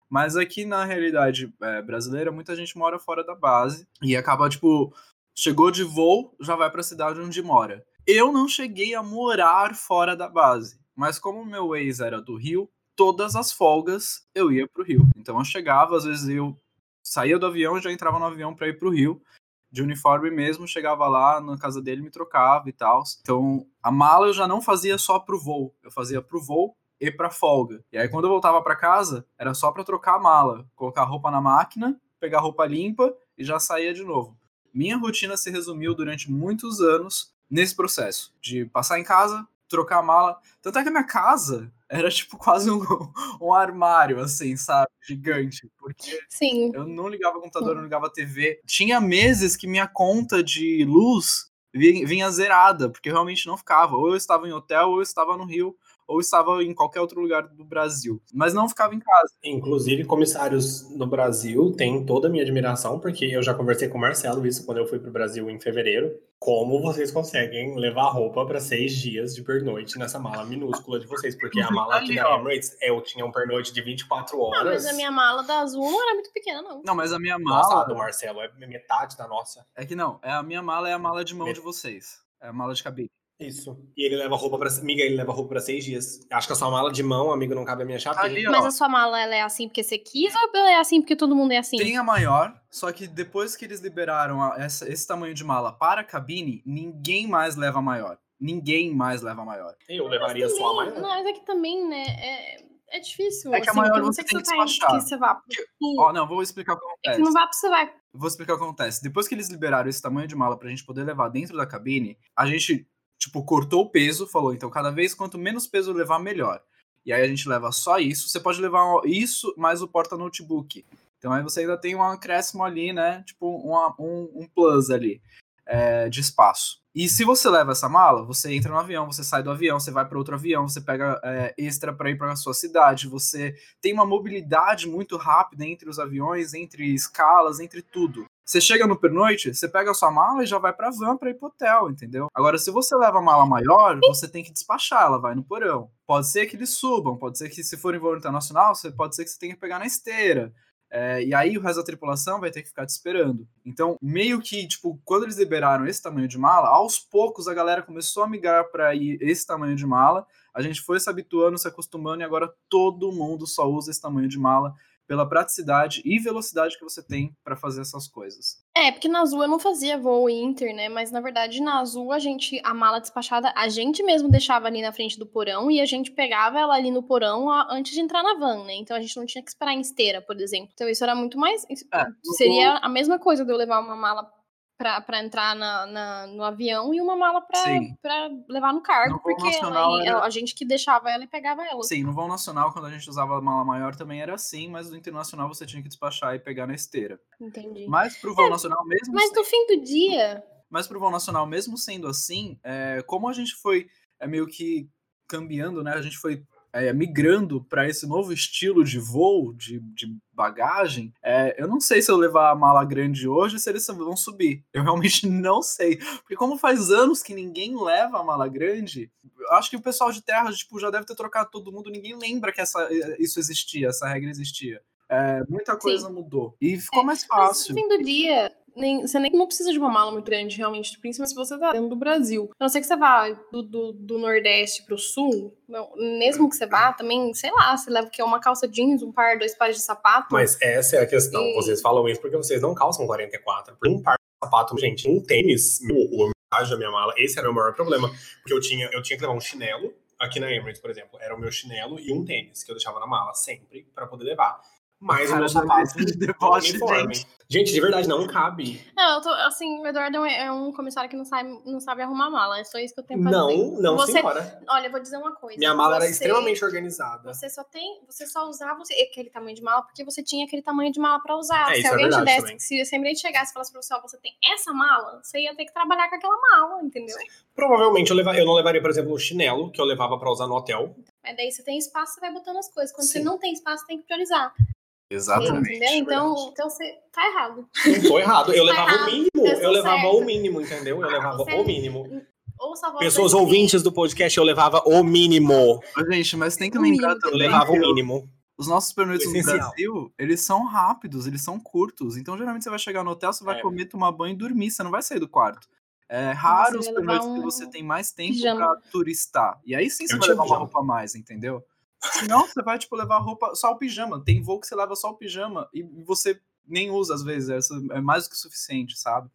Mas aqui na realidade é, brasileira, muita gente mora fora da base e acaba, tipo, chegou de voo, já vai pra cidade onde mora. Eu não cheguei a morar fora da base, mas como meu ex era do Rio, todas as folgas eu ia pro Rio. Então eu chegava, às vezes eu saía do avião e já entrava no avião pra ir pro Rio de uniforme mesmo, chegava lá na casa dele, me trocava e tal. Então, a mala eu já não fazia só pro voo, eu fazia pro voo e pra folga. E aí quando eu voltava pra casa, era só pra trocar a mala, colocar a roupa na máquina, pegar a roupa limpa e já saía de novo. Minha rotina se resumiu durante muitos anos nesse processo de passar em casa, trocar a mala. Tanto é que a minha casa era tipo quase um, [laughs] um armário, assim, sabe? Gigante. Porque Sim. eu não ligava computador, não ligava TV. Tinha meses que minha conta de luz vi- vinha zerada, porque eu realmente não ficava. Ou eu estava em hotel, ou eu estava no Rio, ou estava em qualquer outro lugar do Brasil. Mas não ficava em casa. Inclusive, comissários no Brasil têm toda a minha admiração, porque eu já conversei com o Marcelo isso quando eu fui pro Brasil em fevereiro. Como vocês conseguem levar roupa para seis dias de pernoite nessa mala minúscula de vocês? Porque a mala aqui da. Emirates, eu tinha um pernoite de 24 Não, horas. mas a minha mala da Azul não era muito pequena, não. Não, mas a minha Nossa, a mala. do Marcelo é metade da nossa. É que não, é a minha mala é a mala de mão de vocês. É a mala de cabine. Isso. E ele leva roupa pra. Amiga, ele leva roupa pra seis dias. Acho que a sua mala de mão, amigo, não cabe a minha chapinha. Ali. Mas a sua mala, ela é assim porque você quis ou ela é assim porque todo mundo é assim? Tem a maior, só que depois que eles liberaram a- essa- esse tamanho de mala para a cabine, ninguém mais leva a maior. Ninguém mais leva a maior. Eu levaria só a Também- maior. Não, mas é que também, né, é, é difícil. É que a assim, maior porque não você tem que despachar. que você vá pro. Ó, não, vou explicar o que É acontece. que não vá pra você vai. Vou explicar o que acontece. Depois que eles liberaram esse tamanho de mala pra gente poder levar dentro da cabine, a gente, tipo, cortou o peso, falou, então cada vez quanto menos peso levar, melhor. E aí a gente leva só isso. Você pode levar isso mais o porta-notebook. Então aí você ainda tem um acréscimo ali, né? Tipo, uma- um, um plus ali é, de espaço. E se você leva essa mala, você entra no avião, você sai do avião, você vai para outro avião, você pega é, extra para ir para sua cidade, você tem uma mobilidade muito rápida entre os aviões, entre escalas, entre tudo. Você chega no pernoite, você pega a sua mala e já vai pra van pra ir pro hotel, entendeu? Agora, se você leva a mala maior, você tem que despachar, ela vai no porão. Pode ser que eles subam, pode ser que se for em voo internacional, você pode ser que você tenha que pegar na esteira. É, e aí o resto da tripulação vai ter que ficar te esperando. Então, meio que, tipo, quando eles liberaram esse tamanho de mala, aos poucos a galera começou a migrar para esse tamanho de mala. A gente foi se habituando, se acostumando, e agora todo mundo só usa esse tamanho de mala pela praticidade e velocidade que você tem para fazer essas coisas. É, porque na Azul eu não fazia voo Inter, né? Mas na verdade na Azul a gente, a mala despachada, a gente mesmo deixava ali na frente do porão e a gente pegava ela ali no porão antes de entrar na van, né? Então a gente não tinha que esperar em esteira, por exemplo. Então isso era muito mais. É, seria a mesma coisa de eu levar uma mala para entrar na, na, no avião e uma mala para levar no cargo, no porque ela, era... a gente que deixava ela e pegava ela. Sim, no voo nacional, quando a gente usava a mala maior, também era assim, mas no internacional você tinha que despachar e pegar na esteira. Entendi. Mas pro voo é, nacional mesmo. Mas no fim do dia. Mas pro voo nacional, mesmo sendo assim, é, como a gente foi é, meio que cambiando, né? A gente foi é, migrando para esse novo estilo de voo, de, de bagagem, é, eu não sei se eu levar a mala grande hoje, se eles vão subir. Eu realmente [laughs] não sei. Porque como faz anos que ninguém leva a mala grande, acho que o pessoal de terra tipo, já deve ter trocado todo mundo, ninguém lembra que essa, isso existia, essa regra existia. É, muita coisa Sim. mudou. E ficou é, mais fácil. Mas no fim do dia, nem, você nem não precisa de uma mala muito grande, realmente, principalmente se você tá dentro do Brasil. A não ser que você vá do, do, do Nordeste pro Sul, não, mesmo que você vá, também, sei lá, você leva que é uma calça jeans, um par, dois pares de sapato. Mas essa é a questão. E... Vocês falam isso porque vocês não calçam 44. Por um par de sapato, gente, um tênis, o a minha mala, esse era o maior problema. Porque eu tinha, eu tinha que levar um chinelo, aqui na Emirates, por exemplo, era o meu chinelo e um tênis que eu deixava na mala sempre para poder levar mais o meu sapato de [laughs] deboche, gente. Gente, de verdade, não cabe. Não, eu tô, assim, o Eduardo é um comissário que não sabe, não sabe arrumar mala. É só isso que eu tenho pra não, dizer. Não, você, senhora. Olha, eu vou dizer uma coisa. Minha mala você, era extremamente organizada. Você só tem, você só usava aquele tamanho de mala porque você tinha aquele tamanho de mala pra usar. É, se é alguém é te desse, também. se, se alguém chegasse e falasse pra você, ó, você tem essa mala, você ia ter que trabalhar com aquela mala, entendeu? Sim. Provavelmente eu, levar, eu não levaria, por exemplo, o chinelo que eu levava pra usar no hotel. Mas daí você tem espaço, você vai botando as coisas. Quando Sim. você não tem espaço, tem que priorizar. Exatamente. Entendeu? Então, então você tá errado. Não tô errado. Eu tá levava errado. o mínimo. Eu, eu levava certo. o mínimo, entendeu? Eu levava o mínimo. Pessoas ouvintes do podcast, eu levava o mínimo. Gente, mas tem que lembrar também. Eu levava o mínimo. Os nossos pernoites no Brasil, eles são rápidos, eles são curtos. Então, geralmente, você vai chegar no hotel, você vai é. comer, tomar banho e dormir. Você não vai sair do quarto. É raro os pernoites um... que você tem mais tempo pijama. pra turistar. E aí sim você eu vai levar uma roupa a mais, entendeu? Senão você vai, tipo, levar roupa, só o pijama. Tem voo que você leva só o pijama e você nem usa às vezes. É mais do que suficiente, sabe?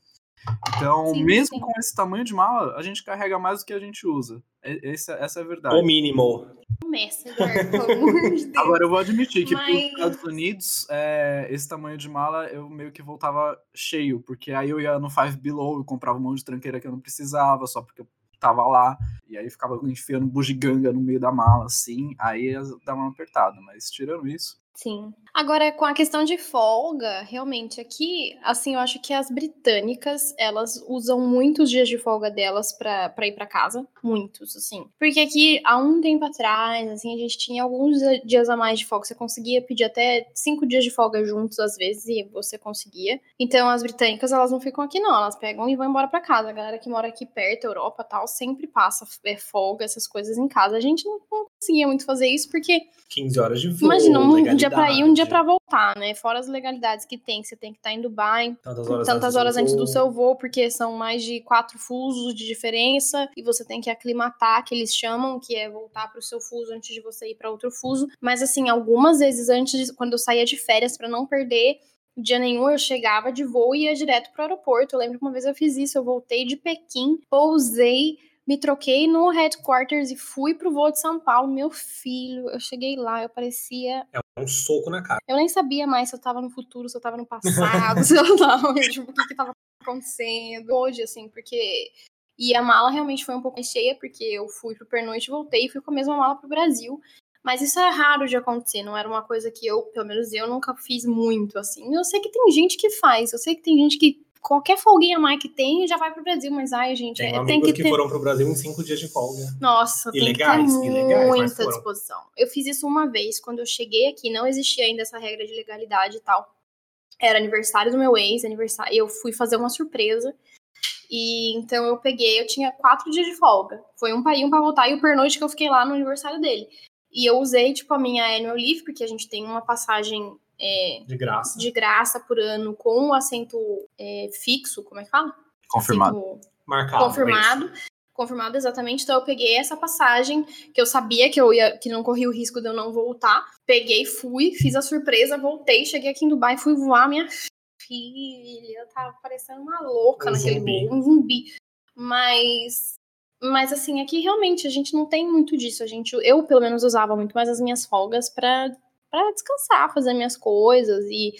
Então, sim, mesmo sim. com esse tamanho de mala, a gente carrega mais do que a gente usa. Essa, essa é a verdade. O mínimo. Começa, Eduardo, pelo amor de Deus. Agora, eu vou admitir que Mas... para os Estados Unidos, é, esse tamanho de mala, eu meio que voltava cheio, porque aí eu ia no Five Below, eu comprava um monte de tranqueira que eu não precisava, só porque eu tava lá, e aí ficava enfiando bugiganga no meio da mala, assim, aí dava uma apertada, mas tirando isso, Sim. Agora, com a questão de folga, realmente, aqui, assim, eu acho que as britânicas, elas usam muitos dias de folga delas pra, ir para casa. Muitos, assim. Porque aqui, há um tempo atrás, assim, a gente tinha alguns dias a mais de folga. Você conseguia pedir até cinco dias de folga juntos, às vezes, e você conseguia. Então, as britânicas, elas não ficam aqui, não. Elas pegam e vão embora para casa. A galera que mora aqui perto, Europa tal, sempre passa é, folga, essas coisas em casa. A gente não, não conseguia muito fazer isso, porque... 15 horas de voo, Imagina, um dia pra ir, um dia pra voltar, né? Fora as legalidades que tem, que você tem que estar tá em Dubai tantas horas, tantas antes, horas do antes do seu voo, porque são mais de quatro fusos de diferença e você tem que aclimatar, que eles chamam, que é voltar pro seu fuso antes de você ir para outro fuso. Mas assim, algumas vezes antes, de, quando eu saía de férias para não perder dia nenhum eu chegava de voo e ia direto pro aeroporto. Eu lembro que uma vez eu fiz isso, eu voltei de Pequim, pousei me troquei no headquarters e fui pro voo de São Paulo. Meu filho, eu cheguei lá, eu parecia. É um soco na cara. Eu nem sabia mais se eu tava no futuro, se eu tava no passado, [laughs] se eu tava. Tipo, o que, que tava acontecendo. Hoje, assim, porque. E a mala realmente foi um pouco mais cheia, porque eu fui pro pernoite, voltei e fui com a mesma mala pro Brasil. Mas isso é raro de acontecer, não era uma coisa que eu, pelo menos eu, nunca fiz muito, assim. Eu sei que tem gente que faz, eu sei que tem gente que qualquer folguinha mais que tem já vai pro Brasil, mas ai, gente, tem, é, tem que, que ter... foram pro Brasil em cinco dias de folga. Nossa, ilegais, tem ilegais, muita disposição. Eu fiz isso uma vez, quando eu cheguei aqui, não existia ainda essa regra de legalidade e tal. Era aniversário do meu ex, aniversário, eu fui fazer uma surpresa. E então eu peguei, eu tinha quatro dias de folga. Foi um para ir, um pra voltar, e o pernoite que eu fiquei lá no aniversário dele. E eu usei, tipo, a minha annual leave, porque a gente tem uma passagem é, de graça. De graça por ano com o assento é, fixo, como é que fala? Confirmado. Assento Marcado. confirmado. É confirmado exatamente. Então eu peguei essa passagem que eu sabia que eu ia, que não corria o risco de eu não voltar. Peguei, fui, fiz a surpresa, voltei, cheguei aqui em Dubai, fui voar minha filha. Eu tava parecendo uma louca Um naquele zumbi. um zumbi. Mas mas assim, aqui realmente a gente não tem muito disso. A gente, eu pelo menos usava muito mais as minhas folgas para para descansar, fazer minhas coisas e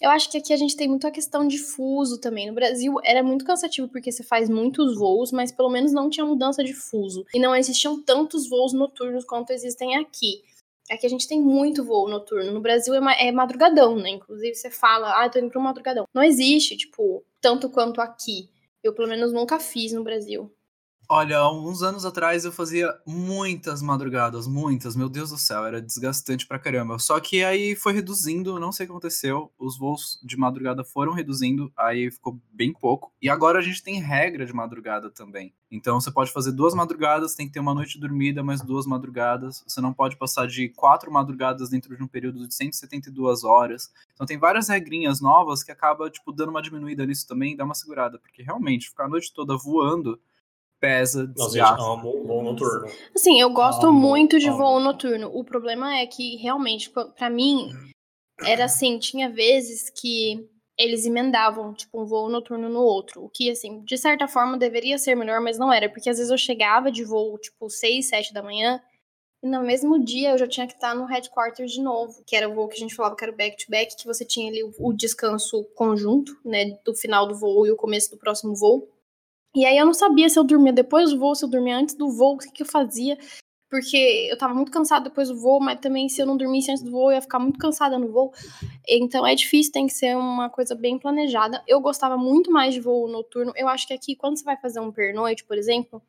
eu acho que aqui a gente tem muito a questão de fuso também. No Brasil era muito cansativo porque você faz muitos voos, mas pelo menos não tinha mudança de fuso. E não existiam tantos voos noturnos quanto existem aqui. Aqui a gente tem muito voo noturno. No Brasil é, é madrugadão, né? Inclusive você fala, ah, tô indo um madrugadão. Não existe, tipo, tanto quanto aqui. Eu pelo menos nunca fiz no Brasil. Olha, uns anos atrás eu fazia muitas madrugadas, muitas, meu Deus do céu, era desgastante pra caramba. Só que aí foi reduzindo, não sei o que aconteceu, os voos de madrugada foram reduzindo, aí ficou bem pouco. E agora a gente tem regra de madrugada também. Então você pode fazer duas madrugadas, tem que ter uma noite dormida, mais duas madrugadas. Você não pode passar de quatro madrugadas dentro de um período de 172 horas. Então tem várias regrinhas novas que acaba tipo dando uma diminuída nisso também, dá uma segurada, porque realmente ficar a noite toda voando pesa, desgasta. amo o voo noturno. Assim, eu gosto Amo, muito de amo. voo noturno. O problema é que, realmente, pra mim, era assim, tinha vezes que eles emendavam, tipo, um voo noturno no outro. O que, assim, de certa forma deveria ser melhor, mas não era. Porque às vezes eu chegava de voo, tipo, 6, 7 da manhã, e no mesmo dia eu já tinha que estar no headquarters de novo, que era o voo que a gente falava que era o back-to-back, que você tinha ali o, o descanso conjunto, né, do final do voo e o começo do próximo voo. E aí eu não sabia se eu dormia depois do voo, se eu dormia antes do voo, o que, que eu fazia. Porque eu tava muito cansada depois do voo, mas também se eu não dormisse antes do voo, eu ia ficar muito cansada no voo. Então é difícil, tem que ser uma coisa bem planejada. Eu gostava muito mais de voo noturno. Eu acho que aqui, quando você vai fazer um pernoite, por exemplo,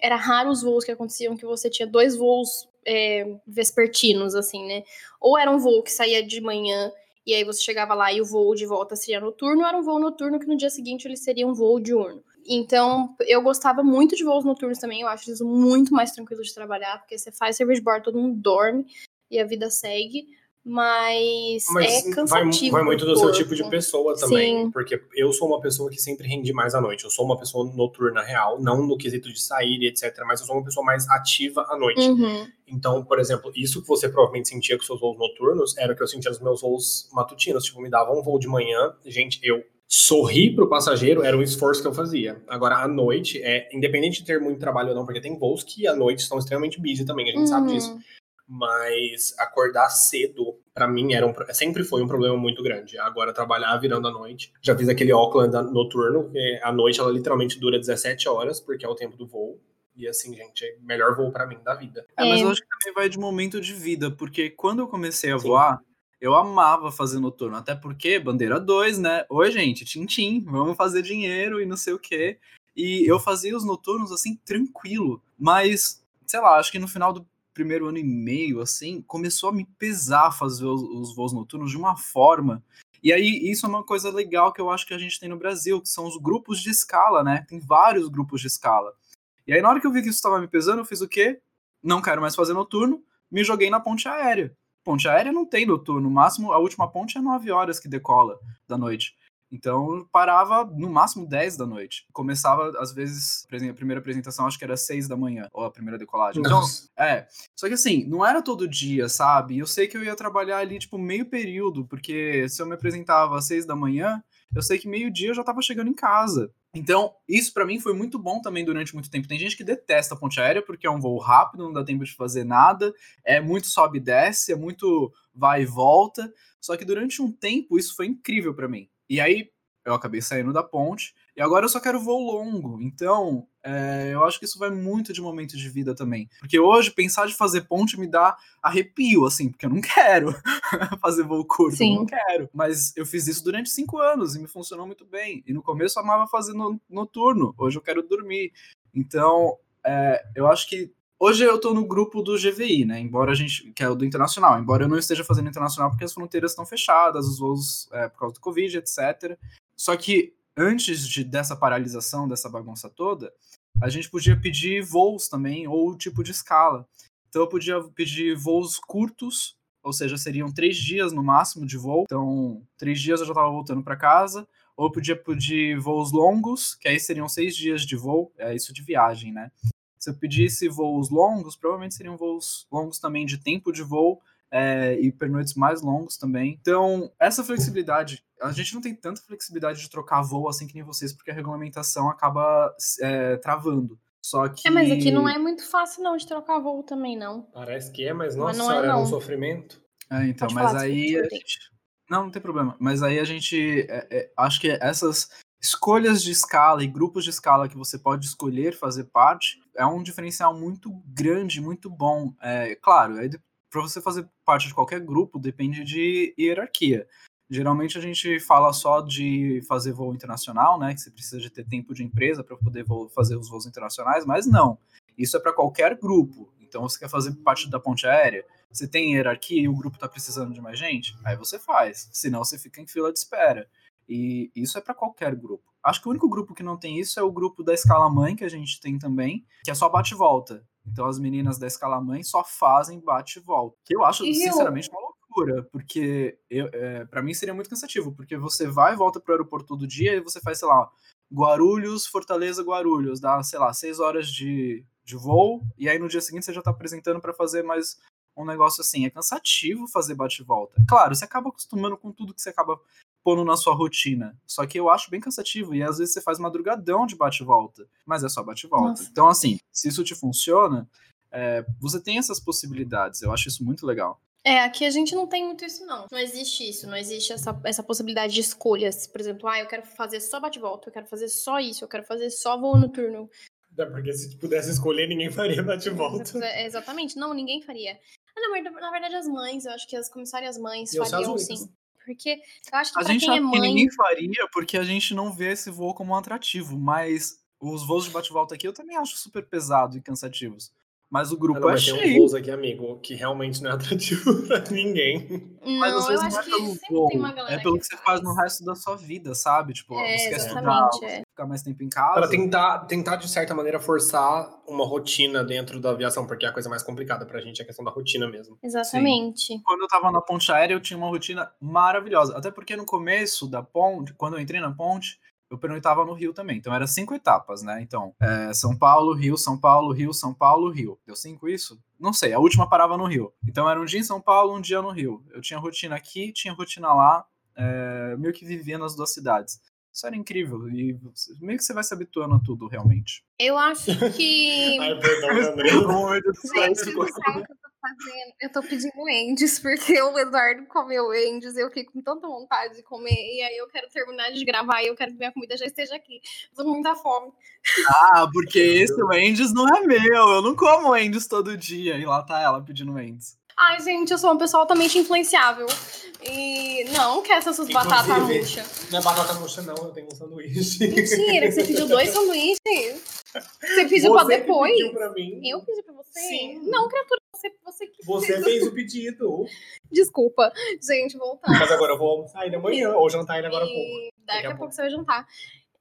era raro os voos que aconteciam que você tinha dois voos é, vespertinos, assim, né? Ou era um voo que saía de manhã e aí você chegava lá e o voo de volta seria noturno, era um voo noturno que no dia seguinte ele seria um voo diurno. Então, eu gostava muito de voos noturnos também, eu acho isso muito mais tranquilo de trabalhar, porque você faz service board, todo mundo dorme e a vida segue, mas, Mas é vai, cansativo. vai muito pro do seu tipo de pessoa também. Sim. Porque eu sou uma pessoa que sempre rende mais à noite. Eu sou uma pessoa noturna real, não no quesito de sair e etc. Mas eu sou uma pessoa mais ativa à noite. Uhum. Então, por exemplo, isso que você provavelmente sentia com seus voos noturnos era o que eu sentia nos meus voos matutinos. Tipo, me dava um voo de manhã, gente, eu sorrir pro passageiro era um esforço que eu fazia. Agora, à noite, é independente de ter muito trabalho ou não, porque tem voos que à noite estão extremamente busy também, a gente sabe Uhum. disso. Mas acordar cedo, pra mim, era um, sempre foi um problema muito grande. Agora, trabalhar virando à noite. Já fiz aquele Auckland noturno, que a noite ela literalmente dura 17 horas, porque é o tempo do voo. E assim, gente, é o melhor voo pra mim da vida. É, mas É. eu acho que também vai de momento de vida, porque quando eu comecei a Sim. voar, eu amava fazer noturno, até porque bandeira 2, né? Oi, gente, tchim-tchim, vamos fazer dinheiro e não sei o quê. E eu fazia os noturnos assim, tranquilo, mas, sei lá, acho que no final do primeiro ano e meio, assim, começou a me pesar fazer os, os voos noturnos de uma forma. E aí, isso é uma coisa legal que eu acho que a gente tem no Brasil, que são os grupos de escala, né? Tem vários grupos de escala. E aí, na hora que eu vi que isso estava me pesando, eu fiz o quê? Não quero mais fazer noturno, me joguei na ponte aérea. Ponte aérea não tem noturno, no máximo a última ponte é 9 horas que decola da noite. Então eu parava no máximo 10 da noite. Começava, às vezes, a primeira apresentação acho que era 6 da manhã, ou a primeira decolagem. Então, Nossa. é. Só que assim, não era todo dia, sabe? Eu sei que eu ia trabalhar ali, tipo, meio período, porque se eu me apresentava às 6 da manhã, eu sei que meio-dia eu já tava chegando em casa. Então, isso pra mim foi muito bom também durante muito tempo. Tem gente que detesta a ponte aérea porque é um voo rápido, não dá tempo de fazer nada, é muito sobe e desce, é muito vai e volta. Só que durante um tempo isso foi incrível pra mim. E aí eu acabei saindo da ponte e agora eu só quero voo longo. Então, é, eu acho que isso vai muito de momento de vida também. Porque hoje pensar de fazer ponte me dá arrepio, assim, porque eu não [laughs] quero fazer voo curto, Sim. eu não quero. Mas eu fiz isso durante cinco anos e me funcionou muito bem. E no começo eu amava fazer no, noturno, hoje eu quero dormir. Então, é, eu acho que hoje eu tô no grupo do GVI, né? Embora a gente, que é o do internacional, embora eu não esteja fazendo internacional porque as fronteiras estão fechadas, os voos é, por causa do Covid, etc. Só que antes de, dessa paralisação, dessa bagunça toda, a gente podia pedir voos também, ou tipo de escala. Então eu podia pedir voos curtos ou seja, seriam três dias no máximo de voo. Então, três dias eu já estava voltando para casa. Ou podia pedir voos longos, que aí seriam seis dias de voo, é isso de viagem, né? Se eu pedisse voos longos, provavelmente seriam voos longos também de tempo de voo é, e pernoites mais longos também. Então, essa flexibilidade, a gente não tem tanta flexibilidade de trocar voo assim que nem vocês, porque a regulamentação acaba é, travando. Só que. É, mas aqui não é muito fácil não de trocar voo também, não. Parece que é, mas nossa mas não senhora, é, não. é um sofrimento. É, então, Pode mas falar, aí. A gente... Não, não tem problema. Mas aí a gente. É, é, acho que essas escolhas de escala e grupos de escala que você pode escolher fazer parte é um diferencial muito grande, muito bom. É, claro, para você fazer parte de qualquer grupo depende de hierarquia. Geralmente a gente fala só de fazer voo internacional, né? Que você precisa de ter tempo de empresa para poder fazer os voos internacionais, mas não. Isso é para qualquer grupo. Então você quer fazer parte da ponte aérea, você tem hierarquia e o grupo está precisando de mais gente, aí você faz. Senão você fica em fila de espera. E isso é para qualquer grupo. Acho que o único grupo que não tem isso é o grupo da escala mãe que a gente tem também, que é só bate volta. Então as meninas da escala mãe só fazem bate volta. Que eu acho, e sinceramente, eu... uma loucura, porque é, para mim seria muito cansativo, porque você vai e volta pro aeroporto todo dia e você faz, sei lá, Guarulhos, Fortaleza, Guarulhos, dá, sei lá, seis horas de, de voo, e aí no dia seguinte você já tá apresentando para fazer mais um negócio assim. É cansativo fazer bate-volta. Claro, você acaba acostumando com tudo que você acaba pondo na sua rotina. Só que eu acho bem cansativo. E às vezes você faz madrugadão de bate-volta. Mas é só bate-volta. Então, assim, se isso te funciona, é, você tem essas possibilidades. Eu acho isso muito legal. É, aqui a gente não tem muito isso, não. Não existe isso, não existe essa, essa possibilidade de escolhas. Por exemplo, ah, eu quero fazer só bate-volta, eu quero fazer só isso, eu quero fazer só voo noturno. É porque se pudesse escolher, ninguém faria bate-volta. É, exatamente, não, ninguém faria. Ah, não, na verdade, as mães, eu acho que as comissárias mães eu fariam sim. Porque eu acho que a gente quem é mãe... ninguém faria porque a gente não vê esse voo como um atrativo, mas os voos de bate-volta aqui eu também acho super pesado e cansativos. Mas o grupo não, é cheio. Tem um voos aqui, amigo, que realmente não é atrativo [laughs] pra ninguém. Não, mas às vezes não é pelo é pelo que, você faz no resto da sua vida, sabe? Tipo, é, você quer estudar, é. ficar mais tempo em casa. Para tentar, tentar, de certa maneira, forçar uma rotina dentro da aviação, porque é a coisa mais complicada pra gente é a questão da rotina mesmo. Exatamente. Sim. Quando eu tava na ponte aérea, eu tinha uma rotina maravilhosa. Até porque no começo da ponte, quando eu entrei na ponte, eu pernoitava no Rio também. Então era cinco etapas, né? Então, é, São Paulo, Rio, São Paulo, Rio, São Paulo, Rio. Deu cinco isso? Não sei, a última parava no Rio. Então era um dia em São Paulo, um dia no Rio. Eu tinha rotina aqui, tinha rotina lá, é, meio que vivia nas duas cidades. Isso era incrível. E meio que você vai se habituando a tudo, realmente. Eu acho que. [laughs] Ai, perdão, André. Gente, fazendo. Eu tô pedindo Endes, porque o Eduardo comeu Endes, eu fiquei com tanta vontade de comer, e aí eu quero terminar de gravar e eu quero que minha comida já esteja aqui. tô com muita fome. Ah, porque esse Endes não é meu, eu não como Endes todo dia, e lá tá ela pedindo Endes. Ai, gente, eu sou uma pessoa altamente influenciável. E não quer essas suas batatas murchas. Não é batata murcha, não, eu tenho um sanduíche. Mentira, você pediu dois [laughs] sanduíches? Você pediu você pra depois? Pediu pra mim. Eu pedi pra você? Sim. Não, criatura, você, você que Você fez o pedido. Desculpa. Gente, voltar. Mas agora eu vou almoçar ele amanhã, ou jantar ele agora há pouco. Daqui, daqui a, a pouco você vai jantar.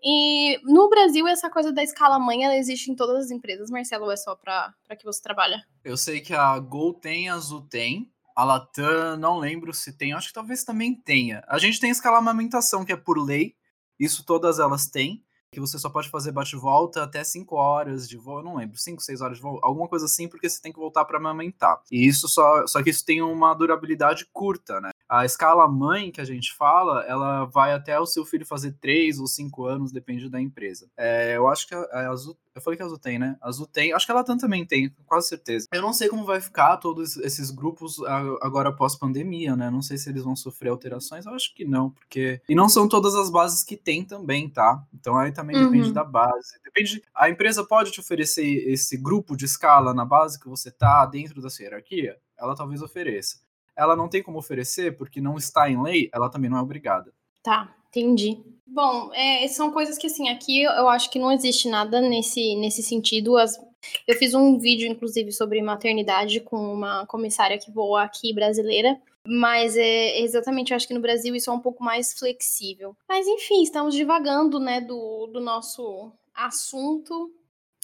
E no Brasil, essa coisa da escala mãe, ela existe em todas as empresas, Marcelo, ou é só para que você trabalha? Eu sei que a Gol tem, a Azul tem. A Latam, não lembro se tem, acho que talvez também tenha. A gente tem escala amamentação, que é por lei, isso todas elas têm, que você só pode fazer bate-volta até 5 horas de voo, eu não lembro, 5, 6 horas de voo, alguma coisa assim, porque você tem que voltar para amamentar. E isso só, só que isso tem uma durabilidade curta, né? A escala mãe que a gente fala, ela vai até o seu filho fazer 3 ou 5 anos, depende da empresa. É, eu acho que a, a Azul eu falei que a Azul tem, né? A Azul tem. Acho que a Latam também tem, com quase certeza. Eu não sei como vai ficar todos esses grupos agora pós-pandemia, né? Não sei se eles vão sofrer alterações. Eu acho que não, porque. E não são todas as bases que tem também, tá? Então aí também uhum. depende da base. Depende. A empresa pode te oferecer esse grupo de escala na base que você tá dentro da sua hierarquia? Ela talvez ofereça. Ela não tem como oferecer porque não está em lei, ela também não é obrigada. Tá, entendi. Bom, é, são coisas que, assim, aqui eu acho que não existe nada nesse, nesse sentido. As, eu fiz um vídeo, inclusive, sobre maternidade com uma comissária que voa aqui, brasileira. Mas é exatamente, eu acho que no Brasil isso é um pouco mais flexível. Mas enfim, estamos divagando, né, do, do nosso assunto.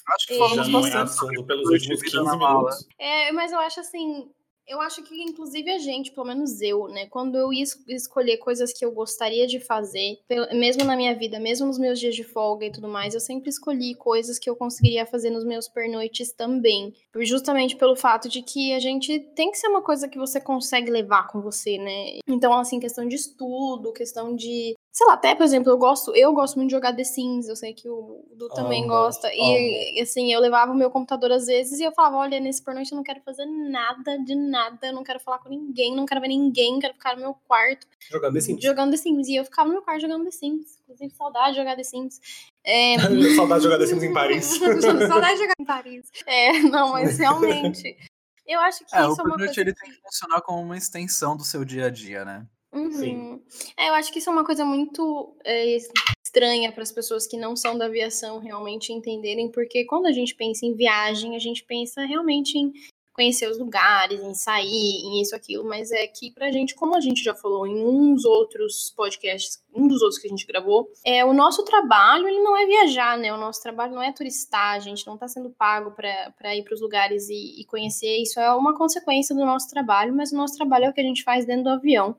Acho que falamos é, bastante. É assunto pelos últimos 15 minutos. É, mas eu acho assim, Eu acho que, inclusive, a gente, pelo menos eu, né? Quando eu ia escolher coisas que eu gostaria de fazer, mesmo na minha vida, mesmo nos meus dias de folga e tudo mais, eu sempre escolhi coisas que eu conseguiria fazer nos meus pernoites também. Justamente pelo fato de que a gente tem que ser uma coisa que você consegue levar com você, né? Então, assim, questão de estudo, questão de sei lá, até, por exemplo, eu gosto, eu gosto muito de jogar The Sims, eu sei que o Du também gosta. E, e, assim, eu levava o meu computador às vezes e eu falava, olha, nesse pernoite eu não quero fazer nada de nada, eu não quero falar com ninguém, não quero ver ninguém, quero ficar no meu quarto. Jogando The Sims. Jogando The Sims. E eu ficava no meu quarto jogando The Sims. Inclusive, saudade de jogar The Sims. É... [laughs] saudade de jogar The Sims em Paris. [laughs] saudade de jogar em Paris. É, não, mas [laughs] realmente. Eu acho que é, isso o é uma coisa. ele tem que funcionar como uma extensão do seu dia a dia, né? Uhum. É, eu acho que isso é uma coisa muito é, estranha para as pessoas que não são da aviação realmente entenderem, porque quando a gente pensa em viagem, a gente pensa realmente em conhecer os lugares, em sair, em isso, aquilo, mas é que pra gente, como a gente já falou em uns outros podcasts, um dos outros que a gente gravou, é o nosso trabalho, ele não é viajar, né? O nosso trabalho não é turistar, a gente não tá sendo pago para ir para os lugares e, e conhecer, isso é uma consequência do nosso trabalho, mas o nosso trabalho é o que a gente faz dentro do avião.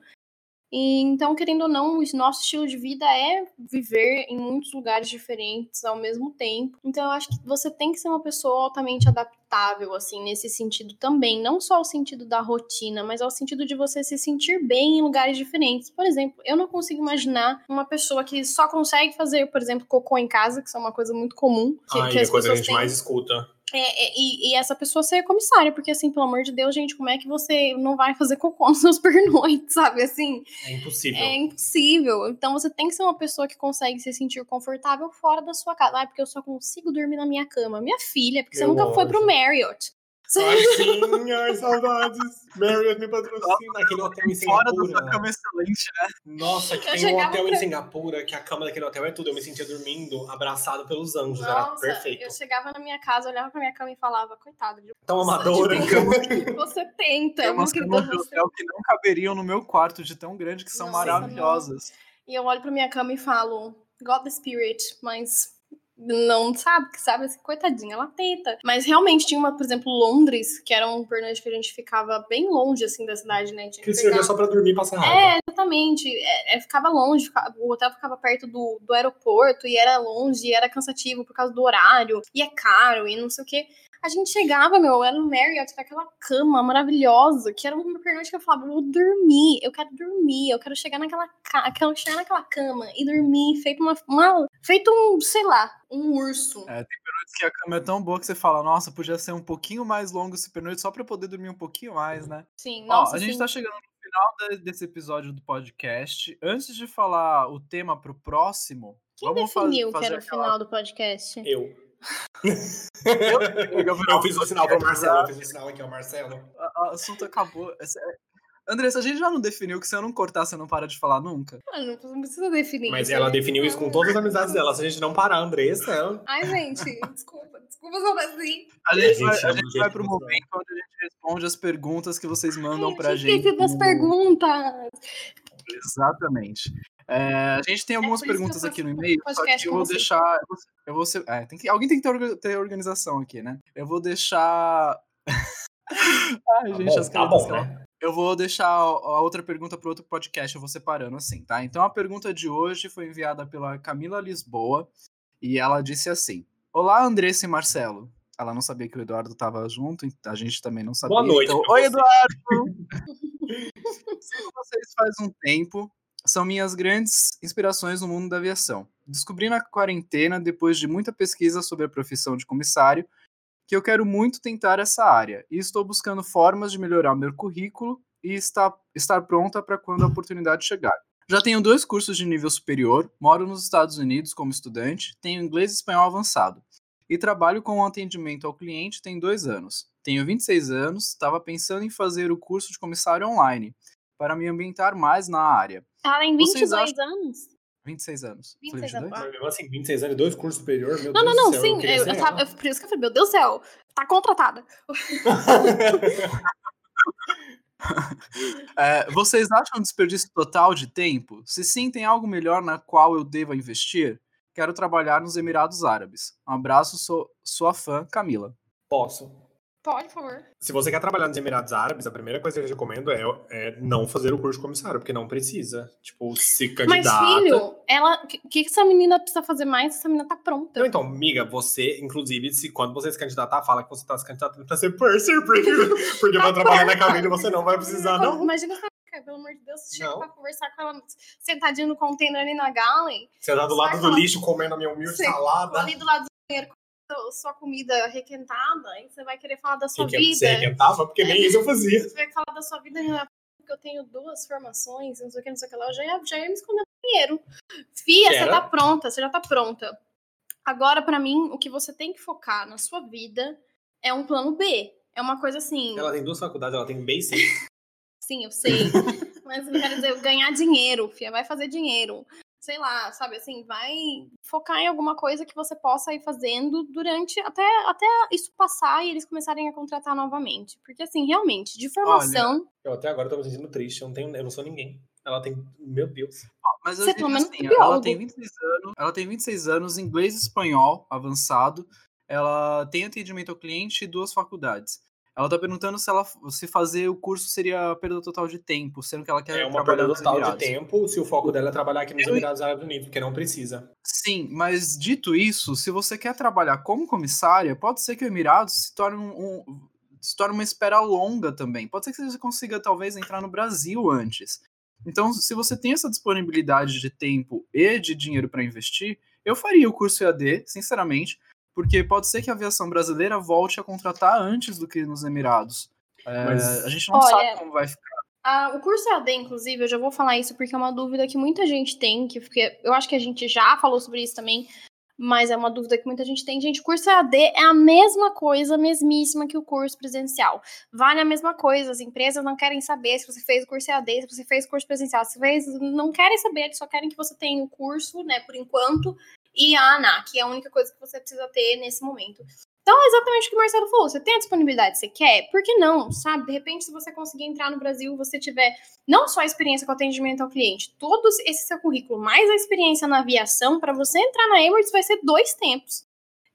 E, então, querendo ou não, o nosso estilo de vida é viver em muitos lugares diferentes ao mesmo tempo. Então, eu acho que você tem que ser uma pessoa altamente adaptável, assim, nesse sentido também. Não só o sentido da rotina, mas ao sentido de você se sentir bem em lugares diferentes. Por exemplo, eu não consigo imaginar uma pessoa que só consegue fazer, por exemplo, cocô em casa, que isso é uma coisa muito comum. Que, Ai, que é coisa que a gente têm. mais escuta. É, é, e, e, essa pessoa ser comissária, porque assim, pelo amor de Deus, gente, como é que você não vai fazer cocô nos seus [laughs] pernoites, sabe? Assim. É impossível. É impossível. Então você tem que ser uma pessoa que consegue se sentir confortável fora da sua casa. Ah, porque eu só consigo dormir na minha cama. Minha filha, porque Meu você nunca anjo. foi pro Marriott. Ai, saudades. Marriott me patrocina. Aquele hotel em Singapura. Fora da sua cama excelente, né? Nossa, que eu tem um hotel pra... em Singapura que a cama daquele hotel é tudo. Eu me sentia dormindo, abraçado pelos anjos. Nossa, era perfeito. Eu chegava na minha casa, olhava pra minha cama e falava, coitado de Tão amadora. Você tenta. Tem umas camas de hotel que não caberiam no meu quarto, de tão grande que são Nossa, maravilhosas. Não. E eu olho pra minha cama e falo, God the Spirit, mas não sabe, que sabe, assim, coitadinha, ela tenta. Mas realmente tinha uma, por exemplo, Londres, que era um pernoite que a gente ficava bem longe, assim, da cidade, né? Tinha que servia só pra dormir e passar raiva. É, exatamente. É, é, ficava longe, ficava, o hotel ficava perto do, do aeroporto, e era longe, e era cansativo por causa do horário, e é caro, e não sei o quê. A gente chegava, meu, era no Marriott, naquela cama maravilhosa, que era uma pernoite que eu falava, eu vou dormir, eu quero dormir, eu quero chegar naquela, quero chegar naquela cama e dormir, feito uma, uma feito um, sei lá, um urso. É, tem pernoites que a cama é tão boa que você fala, nossa, podia ser um pouquinho mais longo esse pernoite só pra eu poder dormir um pouquinho mais, né? Sim, nossa, Ó, a gente sim. tá chegando no final desse episódio do podcast. Antes de falar o tema pro próximo, Quem vamos definiu fazer que era o aquela... final do podcast? Eu. Eu, [laughs] eu, eu fiz o sinal pro Marcelo, eu fiz o sinal aqui ao Marcelo. O assunto acabou. Andressa, a gente já não definiu que se eu não cortar, você não para de falar nunca? Mano, não precisa definir. Mas ela definiu isso com todas as amizades dela. Se a gente não parar, Andressa. Ela... Ai, gente, [laughs] desculpa. Desculpa só assim. A gente, a gente vai, a gente vai pro momento onde a gente responde as perguntas que vocês mandam Ai, pra gente. Esqueci das perguntas. Exatamente. É, a gente tem algumas é perguntas aqui no e-mail, só que eu vou deixar. Eu vou ser, é, tem que, alguém tem que ter, ter organização aqui, né? Eu vou deixar. [laughs] Ai, tá gente, bom, as tá bom, né? Eu vou deixar a outra pergunta para outro podcast, eu vou separando assim, tá? Então a pergunta de hoje foi enviada pela Camila Lisboa e ela disse assim: Olá, Andressa e Marcelo. Ela não sabia que o Eduardo estava junto, a gente também não sabia. Boa noite. Então, Oi, Eduardo! [laughs] Sigo vocês faz um tempo, são minhas grandes inspirações no mundo da aviação. Descobri na quarentena, depois de muita pesquisa sobre a profissão de comissário, que eu quero muito tentar essa área e estou buscando formas de melhorar meu currículo e estar, estar pronta para quando a oportunidade chegar. Já tenho dois cursos de nível superior, moro nos Estados Unidos como estudante, tenho inglês e espanhol avançado e trabalho com atendimento ao cliente tem dois anos. Tenho 26 anos, estava pensando em fazer o curso de comissário online para me ambientar mais na área. Ela tem 22 acham... anos? 26 anos. 26 anos. Mesmo assim, 26 anos e dois cursos superiores, meu não, Deus Não, não, céu, sim. Eu, eu tava, eu, por isso que eu falei, meu Deus do céu, tá contratada. [laughs] é, vocês acham um desperdício total de tempo? Se sim, tem algo melhor na qual eu deva investir? Quero trabalhar nos Emirados Árabes. Um abraço, sou sua fã, Camila. Posso. Pode, por favor. Se você quer trabalhar nos Emirados Árabes, a primeira coisa que eu recomendo é, é não fazer o curso de comissário, porque não precisa. Tipo, se Mas, candidata. filho, ela. O que, que essa menina precisa fazer mais? Essa menina tá pronta. Então, então, amiga, você, inclusive, se quando você se candidatar, fala que você tá se candidatando pra ser purser, [laughs] porque, porque pra trabalhar na cabine você não vai precisar, não. Imagina essa pelo amor de Deus, chega Não. pra conversar com ela sentadinho no container ali na Você tá do lado do lixo comendo a minha humilde Sim. salada. ali do lado do banheiro sua comida requentada, e você vai querer falar da sua Que que vida. você arrebentava, porque nem isso eu fazia. Você vai falar da sua vida, Renata, porque eu tenho duas formações, não sei o que, não sei o que lá. Eu já ia, já ia me esconder no banheiro. Fia, você Era? tá pronta, você já tá pronta. Agora, pra mim, o que você tem que focar na sua vida é um plano B. É uma coisa assim. Ela tem duas faculdades, ela tem bem sim. Sim, eu sei. [laughs] Mas eu quero dizer, ganhar dinheiro, Fia, vai fazer dinheiro. Sei lá, sabe assim, vai focar em alguma coisa que você possa ir fazendo durante até, até isso passar e eles começarem a contratar novamente. Porque, assim, realmente, de formação. Eu até agora tô me sentindo triste, eu não, tenho, eu não sou ninguém. Ela tem. Meu Deus. Mas eu Você digo pelo menos assim, é ela tem 26 anos, ela tem 26 anos, inglês e espanhol avançado. Ela tem atendimento ao cliente e duas faculdades. Ela tá perguntando se ela se fazer o curso seria perda total de tempo, sendo que ela quer É uma perda total de tempo se o foco dela é trabalhar aqui nos Eu- Emirados Árabes Unidos, porque não precisa. Sim, mas dito isso, se você quer trabalhar como comissária, pode ser que o Emirados se torne um, um- se torne uma espera longa também. Pode ser que você consiga talvez entrar no Brasil antes. Então, se você tem essa disponibilidade de tempo e de dinheiro para investir, eu faria o curso EAD, sinceramente, porque pode ser que a aviação brasileira volte a contratar antes do que nos Emirados. É, Mas- a gente não Olha, sabe como vai ficar. Ah, o curso EAD, inclusive, eu já vou falar isso porque é uma dúvida que muita gente tem, que porque eu acho que a gente já falou sobre isso também, mas é uma dúvida que muita gente tem. Gente, o curso EAD é a mesma coisa, mesmíssima que o curso presencial. Vale a mesma coisa, as empresas não querem saber se você fez o curso EAD, se você fez o curso presencial, se você fez, não querem saber, eles só querem que você tenha o curso, né, por enquanto, e a ANAC, que é a única coisa que você precisa ter nesse momento. Então, é exatamente o que o Marcelo falou. Você tem a disponibilidade, você quer? Por que não? Sabe? De repente, se você conseguir entrar no Brasil, você tiver não só a experiência com atendimento ao cliente, todo esse seu currículo, mais a experiência na aviação, para você entrar na Emirates vai ser dois tempos.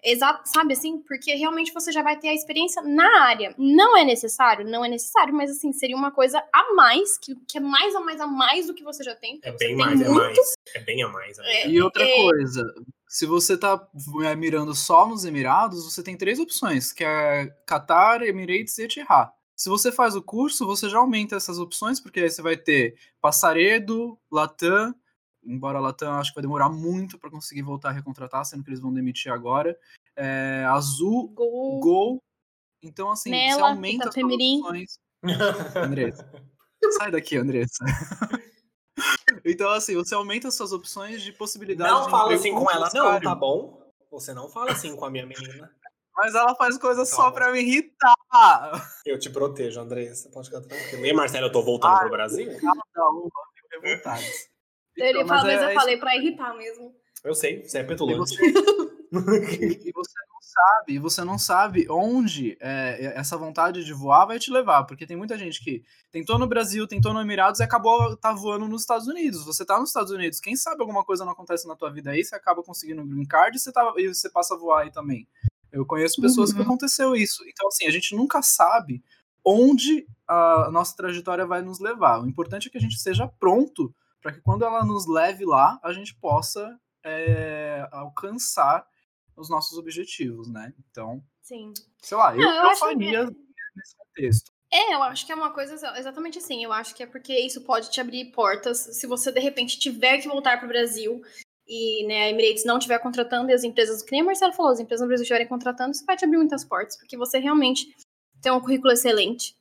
Exato, sabe assim? Porque realmente você já vai ter a experiência na área. Não é necessário? Não é necessário, mas assim, seria uma coisa a mais, que, que é mais a mais a mais do que você já tem. É bem tem mais, é muito mais. É bem a mais. É. E outra É. coisa, se você tá é, mirando só nos Emirados, você tem três opções, que é Qatar, Emirates e Etihad. Se você faz o curso, você já aumenta essas opções, porque aí você vai ter Passaredo, Latam, embora a Latam acho que vai demorar muito para conseguir voltar a recontratar, sendo que eles vão demitir agora. É, Azul, Gol. Gol. Então, assim, você Nela, aumenta as suas Itapemirim. opções. Andressa. Sai daqui, Andressa. [laughs] Então, assim, você aumenta as suas opções de possibilidade Não de fala assim com ela, não, tá bom? Você não fala assim com a minha menina. Mas ela faz coisas só Calma. pra me irritar. Eu te protejo, Andressa. Pode ficar tranquilo. E Marcelo, eu tô voltando Ah, pro Brasil? Cada uma fica revoltadas. Ele Então, fala, mas mas é- eu é falei pra irritar mesmo. Eu sei, você é E petulante. você, e você não sabe, e você não sabe onde é, essa vontade de voar vai te levar, porque tem muita gente que tentou no Brasil, tentou no Emirados e acabou tá voando nos Estados Unidos. Você tá nos Estados Unidos, quem sabe alguma coisa não acontece na tua vida aí, você acaba conseguindo um green card e você, tá, e você passa a voar aí também. Eu conheço pessoas que Uhum. aconteceu isso. Então, assim, a gente nunca sabe onde a nossa trajetória vai nos levar. O importante é que a gente esteja pronto para que quando ela nos leve lá, a gente possa é, alcançar os nossos objetivos, né? Então, Sim. sei lá, eu, Não, eu eu acho faria nesse contexto. É, eu acho que é uma coisa exa- exatamente assim. Eu acho que é porque isso pode te abrir portas. Se você de repente tiver que voltar para o Brasil e né, a Emirates não estiver contratando e as empresas, que nem o Marcelo falou, as empresas no Brasil estiverem contratando, isso vai te abrir muitas portas, porque você realmente tem um currículo excelente.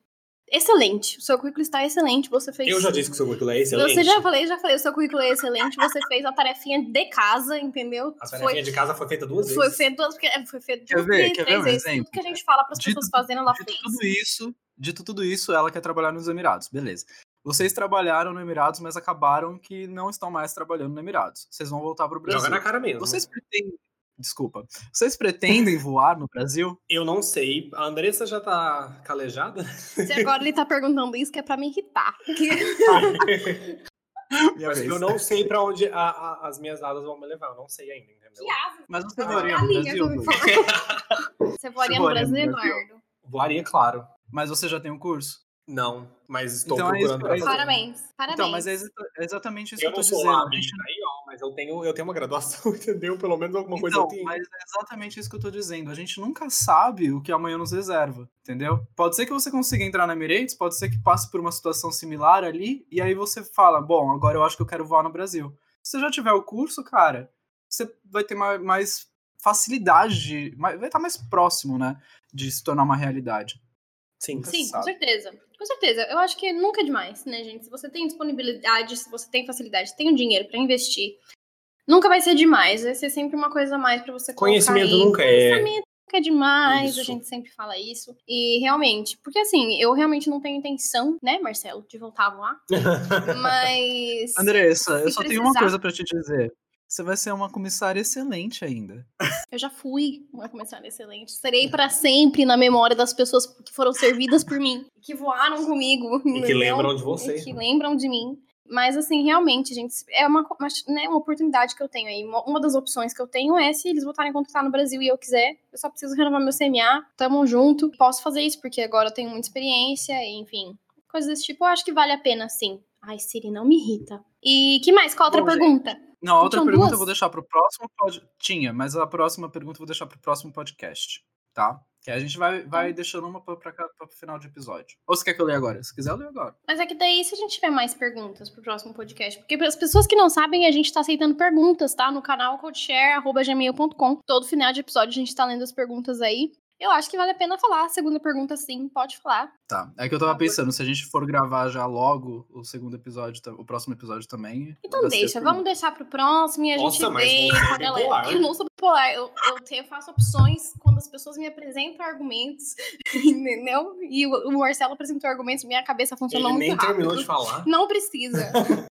Excelente. O seu currículo está excelente. Você fez. Eu já disse que o seu currículo é excelente. Você já falei, já falei, o seu currículo é excelente. Você fez a tarefinha de casa, entendeu? A tarefinha de casa foi feita duas foi vezes. feito duas, porque- é, foi feito Quer duas, ver? três Quer ver um vezes. exemplo? Tudo que a gente fala para as pessoas fazendo, ela Dito fez. tudo isso, dito tudo isso, ela quer trabalhar nos Emirados, beleza. Vocês trabalharam no Emirados, mas acabaram que não estão mais trabalhando no Emirados. Vocês vão voltar pro Brasil. Joga na cara mesmo. Vocês pretendem, desculpa, vocês pretendem [laughs] voar no Brasil? Eu não sei. A Andressa já tá calejada? Se agora ele tá perguntando isso, que é pra me irritar. [laughs] Eu não sei pra onde a- a- as minhas asas vão me levar. Eu não sei ainda, entendeu? Que asa. Mas você Ah, voaria no Brasil? Você voaria no Brasil? Eduardo? Voaria, claro. Mas você já tem um curso? Não, mas estou Então é isso, procurando é pra isso. fazer. Parabéns. Parabéns. Então, mas é é exatamente isso Eu que eu tô dizendo. lá, A gente menina, aí, ó, mas eu tenho, eu tenho uma graduação, [laughs] entendeu? Pelo menos alguma coisa Então, eu tenho. mas é exatamente isso que eu tô dizendo. A gente nunca sabe o que amanhã nos reserva, entendeu? Pode ser que você consiga entrar na Emirates, pode ser que passe por uma situação similar ali, e aí você fala, bom, agora eu acho que eu quero voar no Brasil. Se você já tiver o curso, cara, você vai ter ma- mais facilidade, de, vai estar mais próximo, né, de se tornar uma realidade. Sim. Sim, com certeza. Com certeza. Eu acho que nunca é demais, né, gente? Se você tem disponibilidade, se você tem facilidade, se tem o dinheiro pra investir, nunca vai ser demais. Vai ser sempre uma coisa a mais pra você colocar Conhecimento aí. nunca é. Conhecimento nunca é demais, a Isso. gente sempre fala isso. E realmente, porque assim, eu realmente não tenho intenção, né, Marcelo, de voltar a voar. [laughs] Mas. Andressa, eu só tenho uma precisar- coisa pra te dizer. Você vai ser uma comissária excelente ainda. Eu já fui uma comissária excelente. Serei pra sempre na memória das pessoas que foram servidas por mim, que voaram comigo. E que lembram de você. E que lembram de mim. Mas, assim, realmente, gente, é uma, uma, né, uma oportunidade que eu tenho aí. Uma, uma das opções que eu tenho é se eles voltarem a contratar no Brasil e eu quiser, eu só preciso renovar meu CMA, tamo junto. Posso fazer isso, porque agora eu tenho muita experiência, enfim. Coisas desse tipo, eu acho que vale a pena, sim. Ai, Siri, não me irrita. E que mais? Qual outra Bom, gente, pergunta? Não, a outra pergunta duas? eu vou deixar pro próximo pod... Tinha, mas a próxima pergunta eu vou deixar pro próximo podcast, tá? Que a gente vai, vai deixando uma cá- pra final de episódio. Ou você quer que eu leia agora? Se quiser, eu leio agora. Mas é que daí, se a gente tiver mais perguntas pro próximo podcast, porque para as pessoas que não sabem, a gente tá aceitando perguntas, tá? No canal codeshare.gmail.com. Todo final de episódio a gente tá lendo as perguntas aí. Eu acho que vale a pena falar. A segunda pergunta, sim, pode falar. Tá. É que eu tava pensando, se a gente for gravar já logo o segundo episódio, o próximo episódio também. Então deixa, por vamos deixar pro próximo e a Nossa, gente vê com a é galera. Eu não sou bipolar, eu, eu, tenho, eu faço opções quando as pessoas me apresentam argumentos, [laughs] entendeu? E o, o Marcelo apresentou argumentos, minha cabeça funcionou Ele muito nem rápido. terminou de falar. Não precisa. [laughs]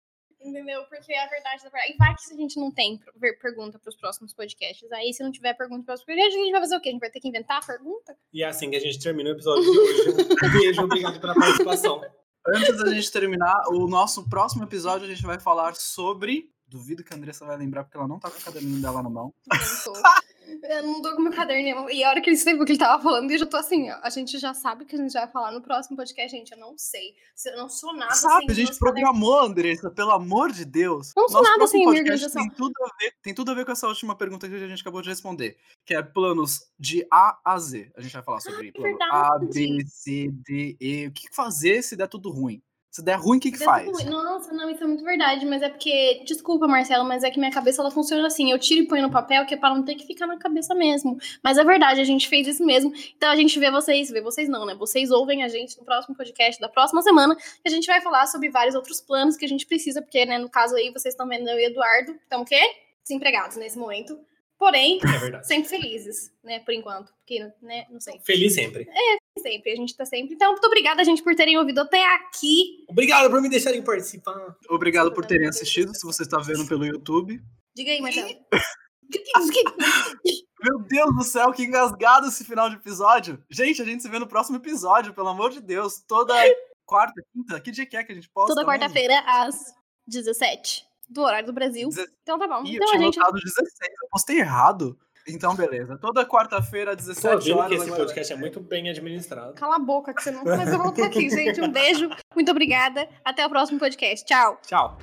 Entendeu? Porque é a verdade da verdade. E vai que a gente não tem pergunta pros próximos podcasts. Aí, se não tiver pergunta pros próximos podcasts, a gente vai fazer o quê? A gente vai ter que inventar a pergunta? E é assim que a gente termina o episódio de hoje. Um beijo, obrigado pela participação. Antes da gente terminar, o nosso próximo episódio a gente vai falar sobre. Duvido que a Andressa vai lembrar, porque ela não tá com o caderninho dela na mão. Eu não tô. [laughs] Eu não tô com meu caderno. E a hora que ele escreveu o que ele tava falando, eu já tô assim, ó. A gente já sabe o que a gente vai falar no próximo podcast, gente. Eu não sei. Eu não sou nada Sabe, a gente programou, Andressa, pelo amor de Deus. Não sou Nosso nada sem podcast organização. Tem tudo, a ver, tem tudo a ver com essa última pergunta que a gente acabou de responder, que é planos de A a Z. A gente vai falar sobre plano A. B, C, D, E. O que fazer se der tudo ruim? Se der ruim, o que, que Deu faz? ruim. Nossa, não, isso é muito verdade, mas é porque, desculpa, Marcelo, mas é que minha cabeça ela funciona assim. Eu tiro e ponho no papel, que é pra não ter que ficar na cabeça mesmo. Mas é verdade, a gente fez isso mesmo. Então a gente vê vocês, vê vocês não, né? Vocês ouvem a gente no próximo podcast da próxima semana, que a gente vai falar sobre vários outros planos que a gente precisa, porque, né, no caso aí, vocês estão vendo eu e o Eduardo, estão o quê? Desempregados nesse momento. Porém, É sempre felizes, né, por enquanto. Porque, né, não sei. Feliz sempre. Sempre, a gente tá sempre. Então, muito obrigada, gente, por terem ouvido até aqui. Obrigado por me deixarem participar. Obrigado por terem assistido, se você está vendo pelo YouTube. Diga aí, Marcelo. É [laughs] Meu Deus do céu, que engasgado esse final de episódio. Gente, a gente se vê no próximo episódio, pelo amor de Deus. Toda quarta, quinta, que dia que é que a gente posta? Toda quarta-feira, às 17 do horário do Brasil. Deze- Então tá bom. Ih, eu então a tinha gente. notado 16, eu postei errado. Então, beleza. Toda quarta-feira, às Tô 17 vendo horas. que esse podcast é muito bem administrado. Cala a boca que você não. Mas eu vou voltar aqui, gente. Um beijo. Muito obrigada. Até o próximo podcast. Tchau. Tchau.